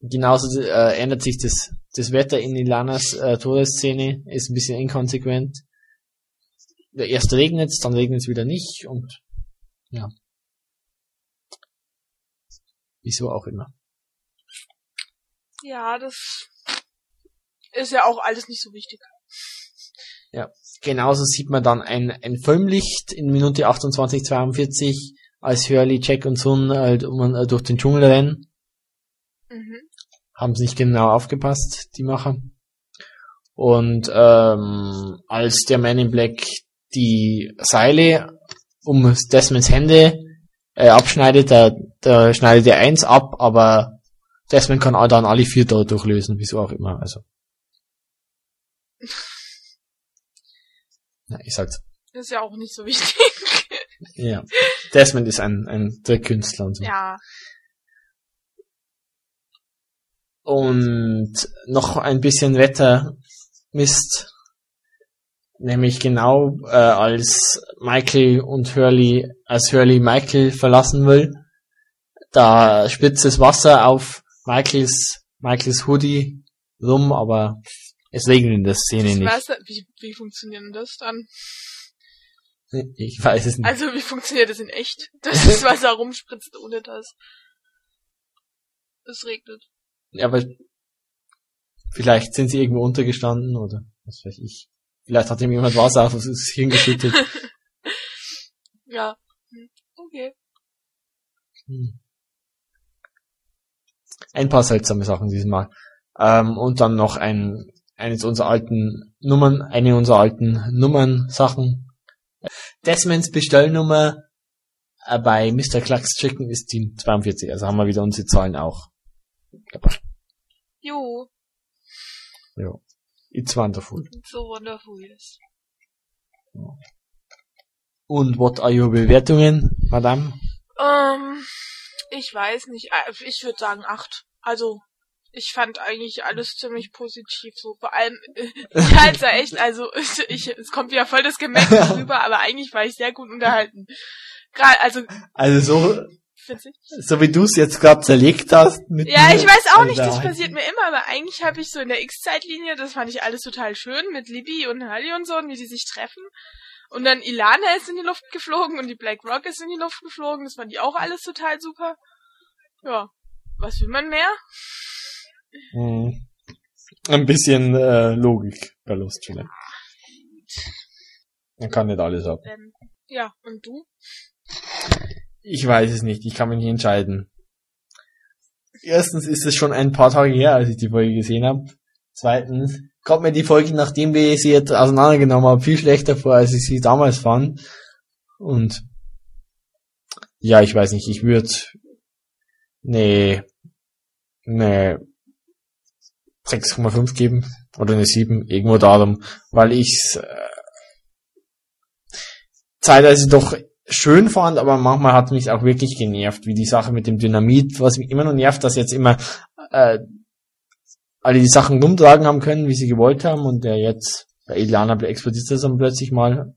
Genauso äh, ändert sich das, das Wetter in Ilanas äh, Todesszene, ist ein bisschen inkonsequent. Ja, Erst regnet dann regnet es wieder nicht und ja. Wieso auch immer. Ja, das ist ja auch alles nicht so wichtig. Genauso sieht man dann ein, ein Filmlicht in Minute 28,42, als Hurley, Jack und Sun halt um, äh, durch den Dschungel rennen. Mhm. Haben sie nicht genau aufgepasst, die Macher. Und ähm, als der Man in Black die Seile um Desmonds Hände äh, abschneidet, da, da schneidet er eins ab, aber Desmond kann dann alle vier da durchlösen, wieso auch immer. Also. Ja, ich sag's. Das ist ja auch nicht so wichtig. Ja. Desmond ist ein, ein Trickkünstler und so. ja. Und noch ein bisschen Wettermist. Nämlich genau äh, als Michael und Hurley, als Hurley Michael verlassen will. Da spitzt das Wasser auf Michaels, Michaels Hoodie rum, aber es regnet in der Szene nicht. Wasser, wie, wie funktioniert denn das dann? Ich weiß es nicht. Also wie funktioniert das in echt? Dass das Wasser rumspritzt ohne das. Es regnet. Ja, aber vielleicht sind sie irgendwo untergestanden oder was weiß ich. Vielleicht hat ihm jemand Wasser auf das Hirn geschüttet. ja. Hm, Okay. Hm. Ein paar seltsame Sachen diesmal. Ähm, und dann noch ein, eines unserer alten Nummern, eine unserer alten Nummern-Sachen. Desmonds Bestellnummer äh, bei Mr. Clucks Chicken ist die 42, also haben wir wieder unsere Zahlen auch. Jo, Ja. It's wonderful. so wonderful yes. Und what are your Bewertungen, Madame? Ähm, ich weiß nicht. Äh, Ich würde sagen acht. Also, ich fand eigentlich alles ziemlich positiv. So vor allem, äh, ja, also echt, also ich, es kommt wieder voll das Gemecker rüber, aber eigentlich war ich sehr gut unterhalten. Gerade, also, Also so, so wie du es jetzt gerade zerlegt hast. Mit Ja, mir, ich weiß auch nicht, also das da- passiert mir immer, aber eigentlich habe ich so in der X-Zeitlinie, das fand ich alles total schön mit Libby und Halli und so, und wie die sich treffen. Und dann Ilana ist in die Luft geflogen und die Black Rock ist in die Luft geflogen, das fand ich auch alles total super. Ja, was will man mehr? Hm. Ein bisschen äh, Logik bei Lust vielleicht. Man kann nicht alles haben. Ähm, ja, und du? Ich weiß es nicht, ich kann mich nicht entscheiden. Erstens ist es schon ein paar Tage her, als ich die Folge gesehen habe. Zweitens kommt mir die Folge, nachdem wir sie jetzt auseinandergenommen haben, viel schlechter vor, als ich sie damals fand. Und ja, ich weiß nicht, ich würde nee, nee 6,5 geben oder eine 7, irgendwo darum, weil ich's äh, zeitweise doch schön fand, aber manchmal hat mich auch wirklich genervt, wie die Sache mit dem Dynamit, was mich immer noch nervt, dass jetzt immer äh, alle die Sachen rumtragen haben können, wie sie gewollt haben und der jetzt bei Iliana explodiert das dann plötzlich mal.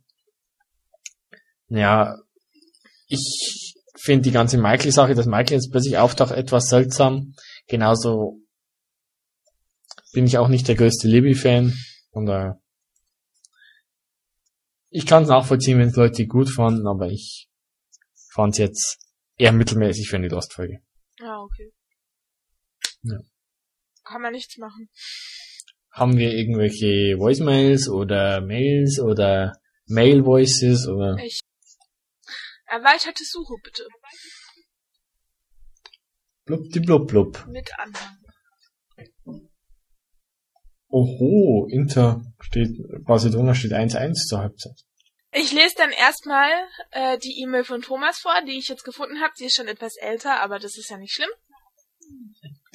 Ja, ich finde die ganze Michael-Sache, dass Michael jetzt plötzlich auftaucht, etwas seltsam. Genauso bin ich auch nicht der größte Libby-Fan und äh, ich kann es nachvollziehen, wenn es Leute gut fanden, aber ich fand es jetzt eher mittelmäßig für eine Lost-Folge. Ja, okay. Ja. Kann man nichts machen. Haben wir irgendwelche Voicemails oder Mails oder Mail-Voices oder Erweiterte Suche bitte. blub, die blub, blub. Mit Anhang. Oho, Inter steht, Barcelona steht 1-1 zur Halbzeit. Ich lese dann erstmal äh, die E-Mail von Thomas vor, die ich jetzt gefunden habe. Sie ist schon etwas älter, aber das ist ja nicht schlimm.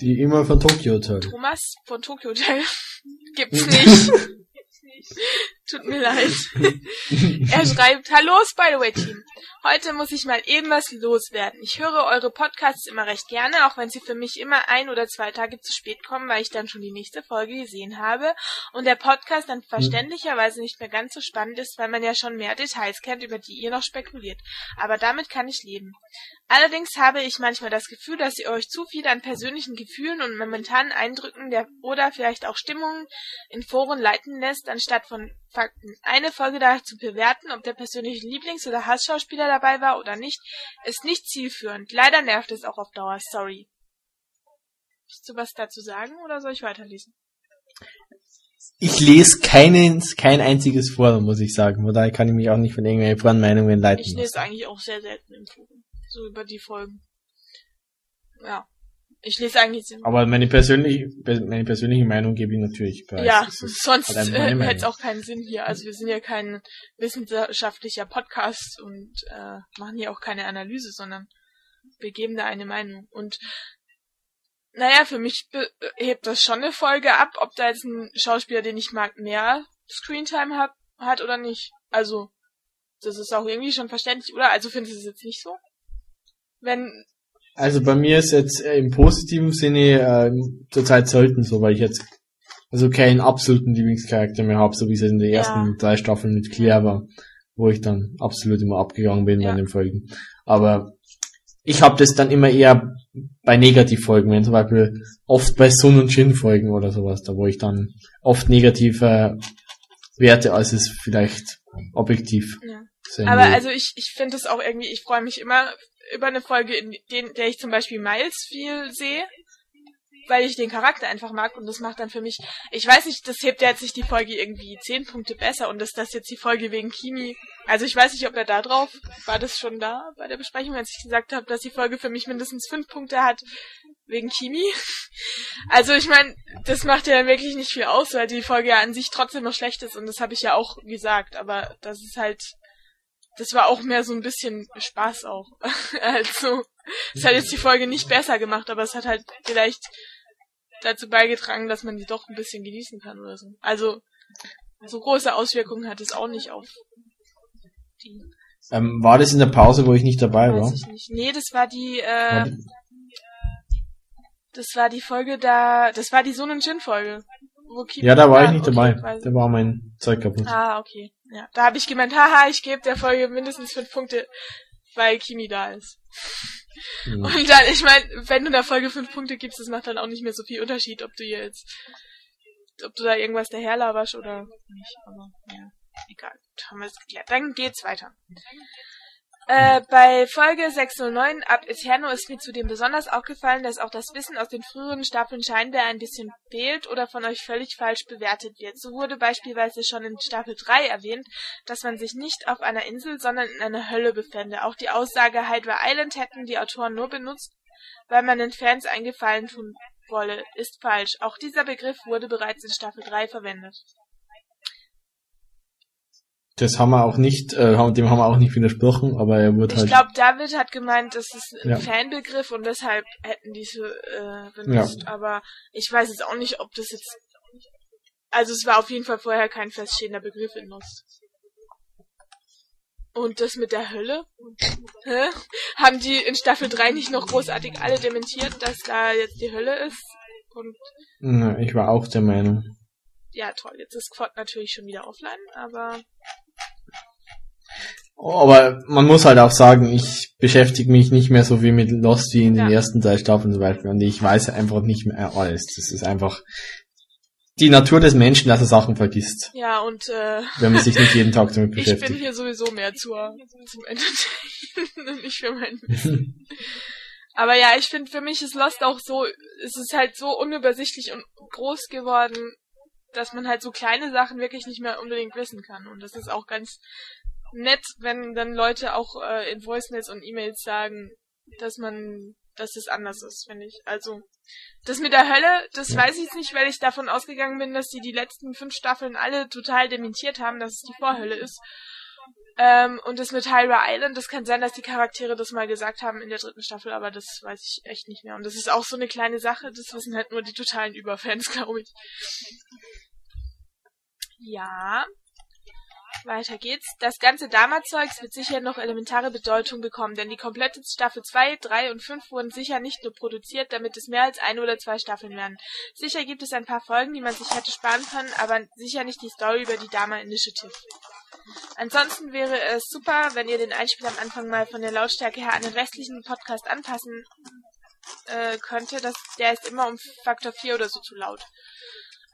Die immer von Tokyo Hotel. Thomas von Tokyo Hotel. Gibt's nicht. Gibt's nicht. Tut mir leid. er schreibt, Hallo Spiderway Team. Heute muss ich mal eben was loswerden. Ich höre eure Podcasts immer recht gerne, auch wenn sie für mich immer ein oder zwei Tage zu spät kommen, weil ich dann schon die nächste Folge gesehen habe und der Podcast dann verständlicherweise nicht mehr ganz so spannend ist, weil man ja schon mehr Details kennt, über die ihr noch spekuliert. Aber damit kann ich leben. Allerdings habe ich manchmal das Gefühl, dass ihr euch zu viel an persönlichen Gefühlen und momentanen Eindrücken der oder vielleicht auch Stimmungen in Foren leiten lässt, anstatt von Fakten. Eine Folge danach zu bewerten, ob der persönliche Lieblings- oder Hassschauspieler dabei war oder nicht, ist nicht zielführend. Leider nervt es auch auf Dauer. Sorry. Willst du was dazu sagen oder soll ich weiterlesen? Ich lese keinen, kein einziges Forum, muss ich sagen. Von daher kann ich mich auch nicht von irgendwelchen Forenmeinungen leiten Ich lese eigentlich auch sehr selten im Forum. So über die Folgen. Ja. Ich lese eigentlich Aber meine persönliche, meine persönliche Meinung gebe ich natürlich preis. Ja, sonst halt äh, hätte es auch keinen Sinn hier. Also wir sind ja kein wissenschaftlicher Podcast und äh, machen hier auch keine Analyse, sondern wir geben da eine Meinung. Und naja, für mich hebt das schon eine Folge ab, ob da jetzt ein Schauspieler, den ich mag, mehr Screentime hat, hat oder nicht. Also, das ist auch irgendwie schon verständlich, oder? Also findest du es jetzt nicht so? Wenn, Also bei mir ist jetzt äh, im positiven Sinne äh, zurzeit selten so, weil ich jetzt also keinen absoluten Lieblingscharakter mehr habe, so wie es in den ersten Ja. drei Staffeln mit Claire war, wo ich dann absolut immer abgegangen bin Ja. bei den Folgen. Aber ich habe das dann immer eher bei Negativfolgen, wenn zum Beispiel oft bei Sun und Shin Folgen oder sowas, da wo ich dann oft negative Werte, als es vielleicht objektiv Ja. Aber will. also ich, ich finde es auch irgendwie, ich freue mich immer über eine Folge, in den, der ich zum Beispiel Miles viel sehe, weil ich den Charakter einfach mag und das macht dann für mich, ich weiß nicht, das hebt ja jetzt nicht die Folge irgendwie zehn Punkte besser und ist das jetzt die Folge wegen Kimi. Also ich weiß nicht, ob er da drauf, war das schon da bei der Besprechung, als ich gesagt habe, dass die Folge für mich mindestens fünf Punkte hat wegen Kimi. Also ich meine, das macht ja wirklich nicht viel aus, weil die Folge ja an sich trotzdem noch schlecht ist und das habe ich ja auch gesagt, aber das ist halt das war auch mehr so ein bisschen Spaß auch. also, es hat jetzt die Folge nicht besser gemacht, aber es hat halt vielleicht dazu beigetragen, dass man die doch ein bisschen genießen kann oder so. Also, so große Auswirkungen hat es auch nicht auf die, ähm, war das in der Pause, wo ich nicht dabei war? weiß ich nicht. Nee, das war die, War äh, das- war die Folge da, das war die Sun und Jin Folge. Wo Kimi Ja, da war ich nicht dabei. Da war mein Zeug kaputt. Ah, okay. Ja, da habe ich gemeint, haha, ich gebe der Folge mindestens fünf Punkte, weil Kimi da ist. Hm. Und dann, ich meine, wenn du der Folge fünf Punkte gibst, das macht dann auch nicht mehr so viel Unterschied, ob du jetzt, ob du da irgendwas daherlaberst oder nicht. Aber ja, egal. Haben wir es geklärt. Dann geht's weiter. Äh, bei Folge 609 ab Eterno ist mir zudem besonders aufgefallen, dass auch das Wissen aus den früheren Staffeln scheinbar ein bisschen fehlt oder von euch völlig falsch bewertet wird. So wurde beispielsweise schon in Staffel 3 erwähnt, dass man sich nicht auf einer Insel, sondern in einer Hölle befände. Auch die Aussage Hydra Island hätten die Autoren nur benutzt, weil man den Fans einen Gefallen tun wolle, ist falsch. Auch dieser Begriff wurde bereits in Staffel 3 verwendet. Das haben wir auch nicht, äh, dem haben wir auch nicht widersprochen, aber er wurde Ich halt. glaube, David hat gemeint, das ist ein Ja. Fanbegriff und deshalb hätten die so äh, benutzt. Aber ich weiß jetzt auch nicht, ob das jetzt. Also es war auf jeden Fall vorher kein feststehender Begriff in Lost. Und das mit der Hölle? Hä? Haben die in Staffel 3 nicht noch großartig alle dementiert, dass da jetzt die Hölle ist? Und Na, ich war auch der Meinung. ja, toll, jetzt ist Quad natürlich schon wieder offline, aber Aber man muss halt auch sagen, ich beschäftige mich nicht mehr so viel mit Lost wie in den Ja. ersten drei Staffeln zum Beispiel. Und ich weiß einfach nicht mehr alles. Das ist einfach die Natur des Menschen, dass er Sachen vergisst, ja, und äh, wenn man sich nicht jeden Tag damit ich bin beschäftigt. hier sowieso mehr zur, zum Entertainen und nicht für mein Wissen. Aber ja, ich finde, für mich ist Lost auch so, es ist halt so unübersichtlich und groß geworden, dass man halt so kleine Sachen wirklich nicht mehr unbedingt wissen kann. Und das ist auch ganz nett, wenn dann Leute auch äh, in Voicemails und E-Mails sagen, dass man, dass es anders ist, finde ich. Also, das mit der Hölle, das Ja. weiß ich jetzt nicht, weil ich davon ausgegangen bin, dass die die letzten fünf Staffeln alle total dementiert haben, dass es die Vorhölle ist. Ähm, und das mit Hyra Island, das kann sein, dass die Charaktere das mal gesagt haben in der dritten Staffel, aber das weiß ich echt nicht mehr. Und das ist auch so eine kleine Sache, das wissen halt nur die totalen Überfans, glaube ich. Ja. Weiter geht's. Das ganze Dama-Zeugs wird sicher noch elementare Bedeutung bekommen, denn die komplette Staffel 2, 3 und 5 wurden sicher nicht nur produziert, damit es mehr als eine oder zwei Staffeln werden. Sicher gibt es ein paar Folgen, die man sich hätte sparen können, aber sicher nicht die Story über die Dama Initiative. Ansonsten wäre es super, wenn ihr den Einspiel am Anfang mal von der Lautstärke her an den restlichen Podcast anpassen äh, könnte. Das, der ist immer um Faktor 4 oder so zu laut.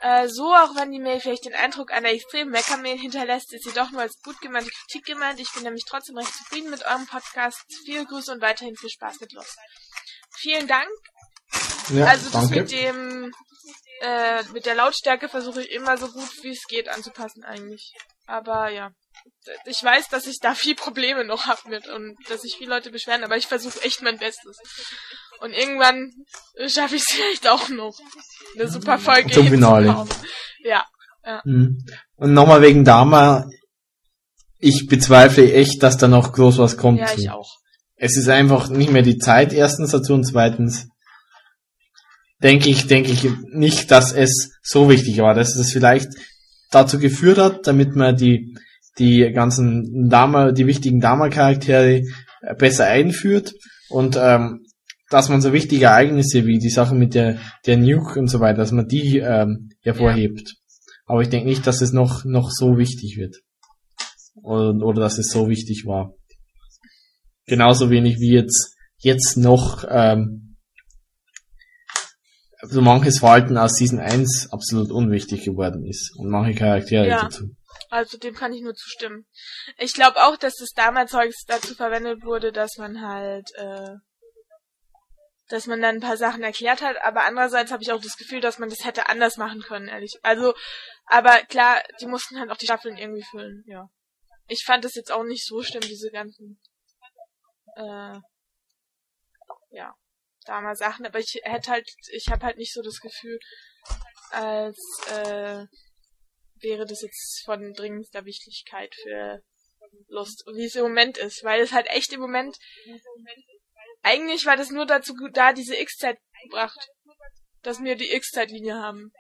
Äh, so, auch wenn die Mail vielleicht den Eindruck einer extremen Meckermail hinterlässt, ist sie doch nur als gut gemeinte Kritik gemeint. Ich bin nämlich trotzdem recht zufrieden mit eurem Podcast. Viele Grüße und weiterhin viel Spaß mit Lost. Vielen Dank. Ja, also das danke. mit dem äh, mit der Lautstärke versuche ich immer so gut wie es geht anzupassen eigentlich. Aber ja. Ich weiß, dass ich da viel Probleme noch hab mit und dass sich viele Leute beschweren, aber ich versuche echt mein Bestes. Und irgendwann schaffe ich es vielleicht auch noch. Eine super Folge Zum Finale. hinzubekommen. Ja. Mhm. Und nochmal wegen Dama. Ich bezweifle echt, dass da noch groß was kommt. Ja, ich auch. Es ist einfach nicht mehr die Zeit, erstens dazu und zweitens denke ich, denke ich nicht, dass es so wichtig war, dass es vielleicht dazu geführt hat, damit man die, die ganzen Dama, die wichtigen Dama-Charaktere besser einführt und ähm, dass man so wichtige Ereignisse wie die Sache mit der, der Nuke und so weiter, dass man die ähm, hervorhebt. Aber ich denke nicht, dass es noch, noch so wichtig wird. Oder, oder dass es so wichtig war. Genauso wenig wie jetzt, jetzt noch ähm, so manches Verhalten aus Season 1 absolut unwichtig geworden ist. Und manche Charaktere Ja. dazu. Also dem kann ich nur zustimmen. Ich glaube auch, dass das damals dazu verwendet wurde, dass man halt, äh, dass man dann ein paar Sachen erklärt hat, aber andererseits habe ich auch das Gefühl, dass man das hätte anders machen können, ehrlich. Also, aber klar, die mussten halt auch die Staffeln irgendwie füllen, ja. Ich fand das jetzt auch nicht so schlimm, diese ganzen, äh, ja, damals Sachen, aber ich hätte halt, ich habe halt nicht so das Gefühl, als, äh, wäre das jetzt von dringendster Wichtigkeit für Lust, wie es im Moment ist, weil es halt echt im Moment, eigentlich war das nur dazu da, diese X-Zeit gebracht, dass wir die X-Zeitlinie haben.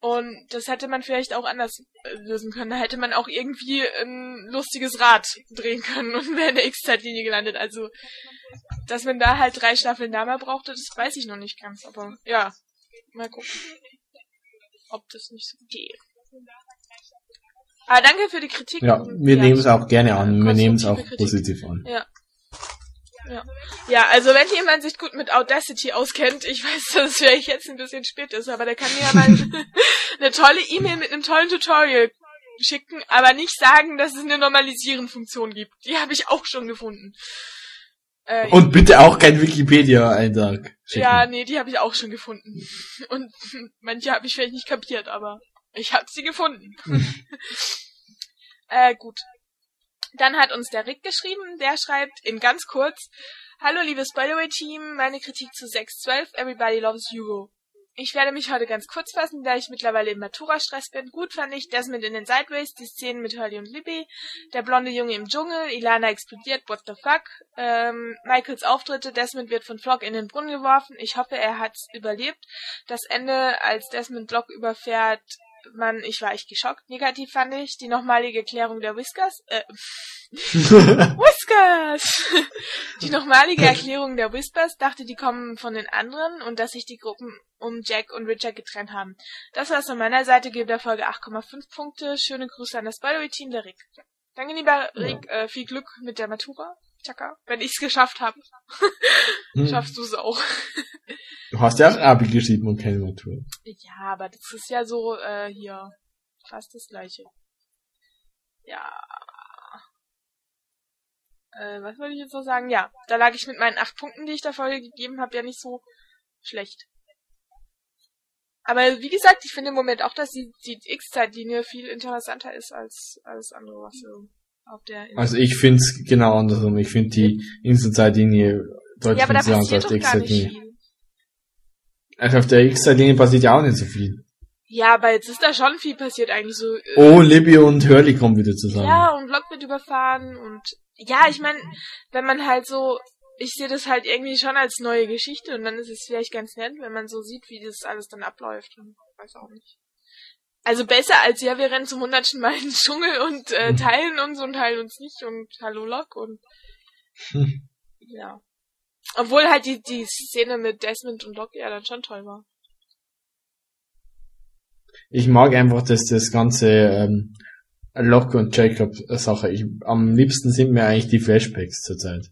Und das hätte man vielleicht auch anders äh, lösen können. Da hätte man auch irgendwie ein lustiges Rad drehen können und wäre in der X-Zeitlinie gelandet. Also, dass man da halt drei Staffeln Dama brauchte, das weiß ich noch nicht ganz. Aber ja, mal gucken, ob das nicht so geht. Aber danke für die Kritik. Ja, wir nehmen es auch gerne an. Wir nehmen es auch Kritik. positiv an. Ja. Ja. ja, also wenn jemand sich gut mit Audacity auskennt, ich weiß, dass es vielleicht jetzt ein bisschen spät ist, aber der kann mir ja mal eine tolle E-Mail mit einem tollen Tutorial schicken, aber nicht sagen, dass es eine Normalisieren-Funktion gibt. Die habe ich auch schon gefunden. Äh, Und bitte auch kein Wikipedia-Eintrag schicken. ja, nee, die habe ich auch schon gefunden. Und manche habe ich vielleicht nicht kapiert, aber ich habe sie gefunden. äh, gut. Dann hat uns der Rick geschrieben, der schreibt in ganz kurz, Hallo liebes Spoilerway-Team, meine Kritik zu 612, Everybody Loves Hugo. Ich werde mich heute ganz kurz fassen, da ich mittlerweile im Matura-Stress bin. Gut fand ich Desmond in den Sideways, die Szenen mit Hurley und Libby, der blonde Junge im Dschungel, Ilana explodiert, what the fuck, ähm, Michaels Auftritte, Desmond wird von Flock in den Brunnen geworfen, ich hoffe, er hat's überlebt. Das Ende, als Desmond Block überfährt, man, ich war echt geschockt. Negativ fand ich die nochmalige Erklärung der Whiskers, äh, Whiskers! Die nochmalige Erklärung der Whispers dachte, die kommen von den anderen und dass sich die Gruppen um Jack und Richard getrennt haben. Das war's von meiner Seite, gebe der Folge 8,5 Punkte. Schöne Grüße an das Spoilery-Team, der Rick. Danke, lieber Rick, äh, viel Glück mit der Matura. Chaka. Wenn ich's geschafft habe, Hm. schaffst du's auch. Du hast ja auch Abi geschrieben und keine Matur. Ja, aber das ist ja so, äh, hier, fast das gleiche. Ja. Äh, was wollte ich jetzt noch sagen? Ja, da lag ich mit meinen acht Punkten, die ich der Folge gegeben habe, ja nicht so schlecht. Aber wie gesagt, ich finde im Moment auch, dass die, die X-Zeitlinie viel interessanter ist als alles andere, was so. Also ich find's genau andersrum. Ich finde die Inselzeitlinie deutlich ja, interessanter als die X-Zeitlinie. Also auf der X-Zeitlinie passiert ja auch nicht so viel. Ja, aber jetzt ist da schon viel passiert eigentlich so. äh, Oh, Libby und Hurley kommen wieder zusammen. Ja, und Block wird überfahren und ja, ich meine, wenn man halt so, ich sehe das halt irgendwie schon als neue Geschichte und dann ist es vielleicht ganz nett, wenn man so sieht, wie das alles dann abläuft. Und weiß auch nicht. Also besser als ja, wir rennen zum hundertsten Mal in den Dschungel und äh, Mhm. teilen uns und teilen uns nicht und Hallo Lock und Hm. ja. Obwohl halt die, die Szene mit Desmond und Lock ja dann schon toll war. Ich mag einfach, dass das ganze ähm, Locke und Jacob Sache. Ich, am liebsten sind mir eigentlich die Flashbacks zurzeit.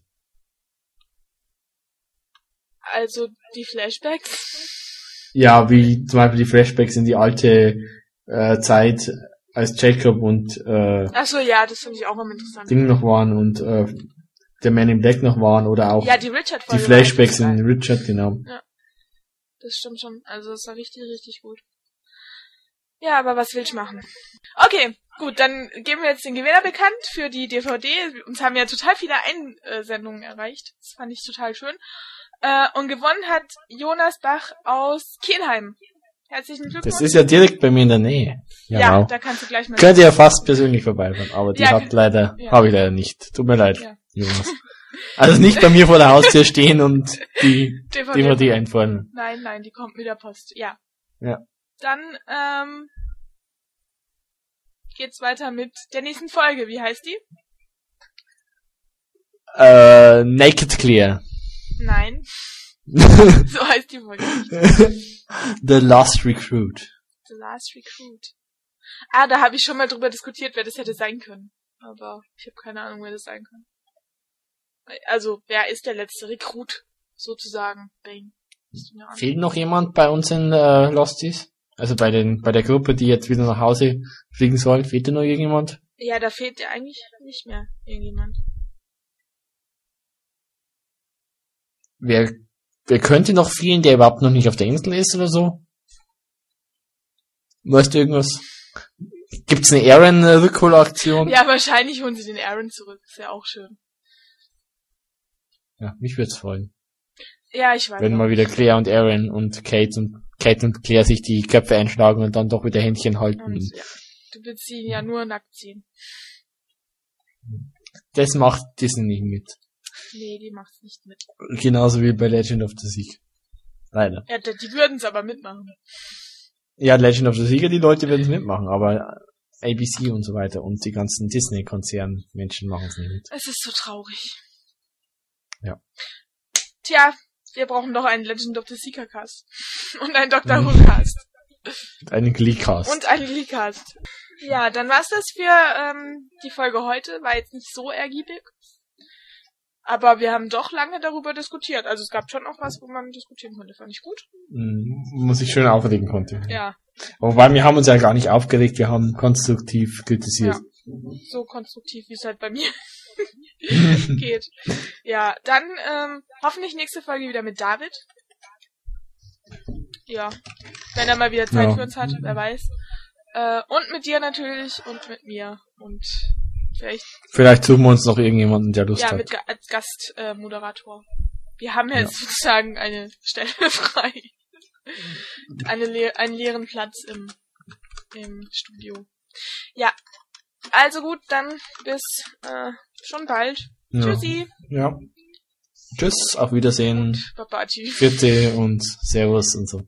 Also die Flashbacks. Ja, wie zum Beispiel die Flashbacks in die alte äh, Zeit, als Jacob und äh, Ach so, ja, das finde ich auch immer interessant. Ding noch waren und äh, der Man in Black noch waren oder auch ja, die Richard die Flashbacks in Richard, genau. Das stimmt schon. Also das war richtig, richtig gut. Ja, aber was will ich machen? Okay, gut, dann geben wir jetzt den Gewinner bekannt für die DVD. Uns haben ja total viele Einsendungen erreicht. Das fand ich total schön. Äh, und gewonnen hat Jonas Bach aus Kielheim. Herzlichen Glückwunsch. Das ist ja direkt bei mir in der Nähe. Ja, ja, wow. da kannst du gleich mal. Könnte ja fast persönlich vorbeifahren, aber die Ja, hat leider, ja. habe ich leider nicht. Tut mir leid, Ja. Jonas. Also nicht bei mir vor der Haustür stehen und die DVD. DVD einfahren. Nein, nein, die kommt mit der Post. Ja. Ja. Dann ähm, geht's weiter mit der nächsten Folge. Wie heißt die? Äh, Naked Clear. Nein. So heißt die Folge nicht. The Last Recruit. The Last Recruit. Ah, da habe ich schon mal drüber diskutiert, wer das hätte sein können. Aber ich habe keine Ahnung, wer das sein kann. Also, wer ist der letzte Rekrut, sozusagen? Bang. Fehlt noch jemand bei uns in äh, Losties? Also bei den bei der Gruppe, die jetzt wieder nach Hause fliegen soll, fehlt da noch irgendjemand? Ja, da fehlt ja eigentlich nicht mehr irgendjemand. Wer, wer könnte noch fehlen, der überhaupt noch nicht auf der Insel ist oder so? Weißt du irgendwas? Gibt's eine Aaron-Rückholaktion? Ja, wahrscheinlich holen sie den Aaron zurück. Ist ja auch schön. ja, mich würd's freuen. Ja, ich weiß. Wenn auch. mal wieder Claire und Aaron und Kate und Kate und Claire sich die Köpfe einschlagen und dann doch wieder Händchen halten. Und, ja, du willst sie ja nur nackt ziehen. Das macht Disney nicht mit. Nee, die macht's nicht mit. Genauso wie bei Legend of the Sieg. Leider. Ja, die würden's aber mitmachen. Ja, Legend of the Sieger, die Leute werden es mitmachen, aber ABC und so weiter und die ganzen Disney-Konzern-Menschen machen es nicht mit. Es ist so traurig. Ja. Tja, wir brauchen doch einen Legend of the Seeker Cast. Und einen Doctor Mhm. Who Cast. Einen Gleecast. Und einen Glee-Cast. Ja, dann war's das für ähm, die Folge heute. War jetzt nicht so ergiebig. Aber wir haben doch lange darüber diskutiert. Also es gab schon auch was, wo man diskutieren konnte. Fand ich gut. Mhm, Muss ich schön aufregen konnte. Ja, Wobei, wir haben uns ja gar nicht aufgeregt, wir haben konstruktiv kritisiert. so konstruktiv, wie es halt bei mir geht. Ja, dann ähm, hoffentlich nächste Folge wieder mit David. Ja, wenn er mal wieder Zeit Ja. für uns hat, wer weiß. Äh, und mit dir natürlich und mit mir. Und vielleicht Vielleicht suchen wir uns noch irgendjemanden, der Lust ja hat. mit Ga als Gastmoderator. Äh. Wir haben ja, Ja. jetzt sozusagen eine Stelle frei. eine le einen leeren Platz im, im Studio. Ja. Also gut, dann bis äh, schon bald. ja. Tschüssi. Ja. Tschüss, auf Wiedersehen, Babati. Vierte und Servus und so.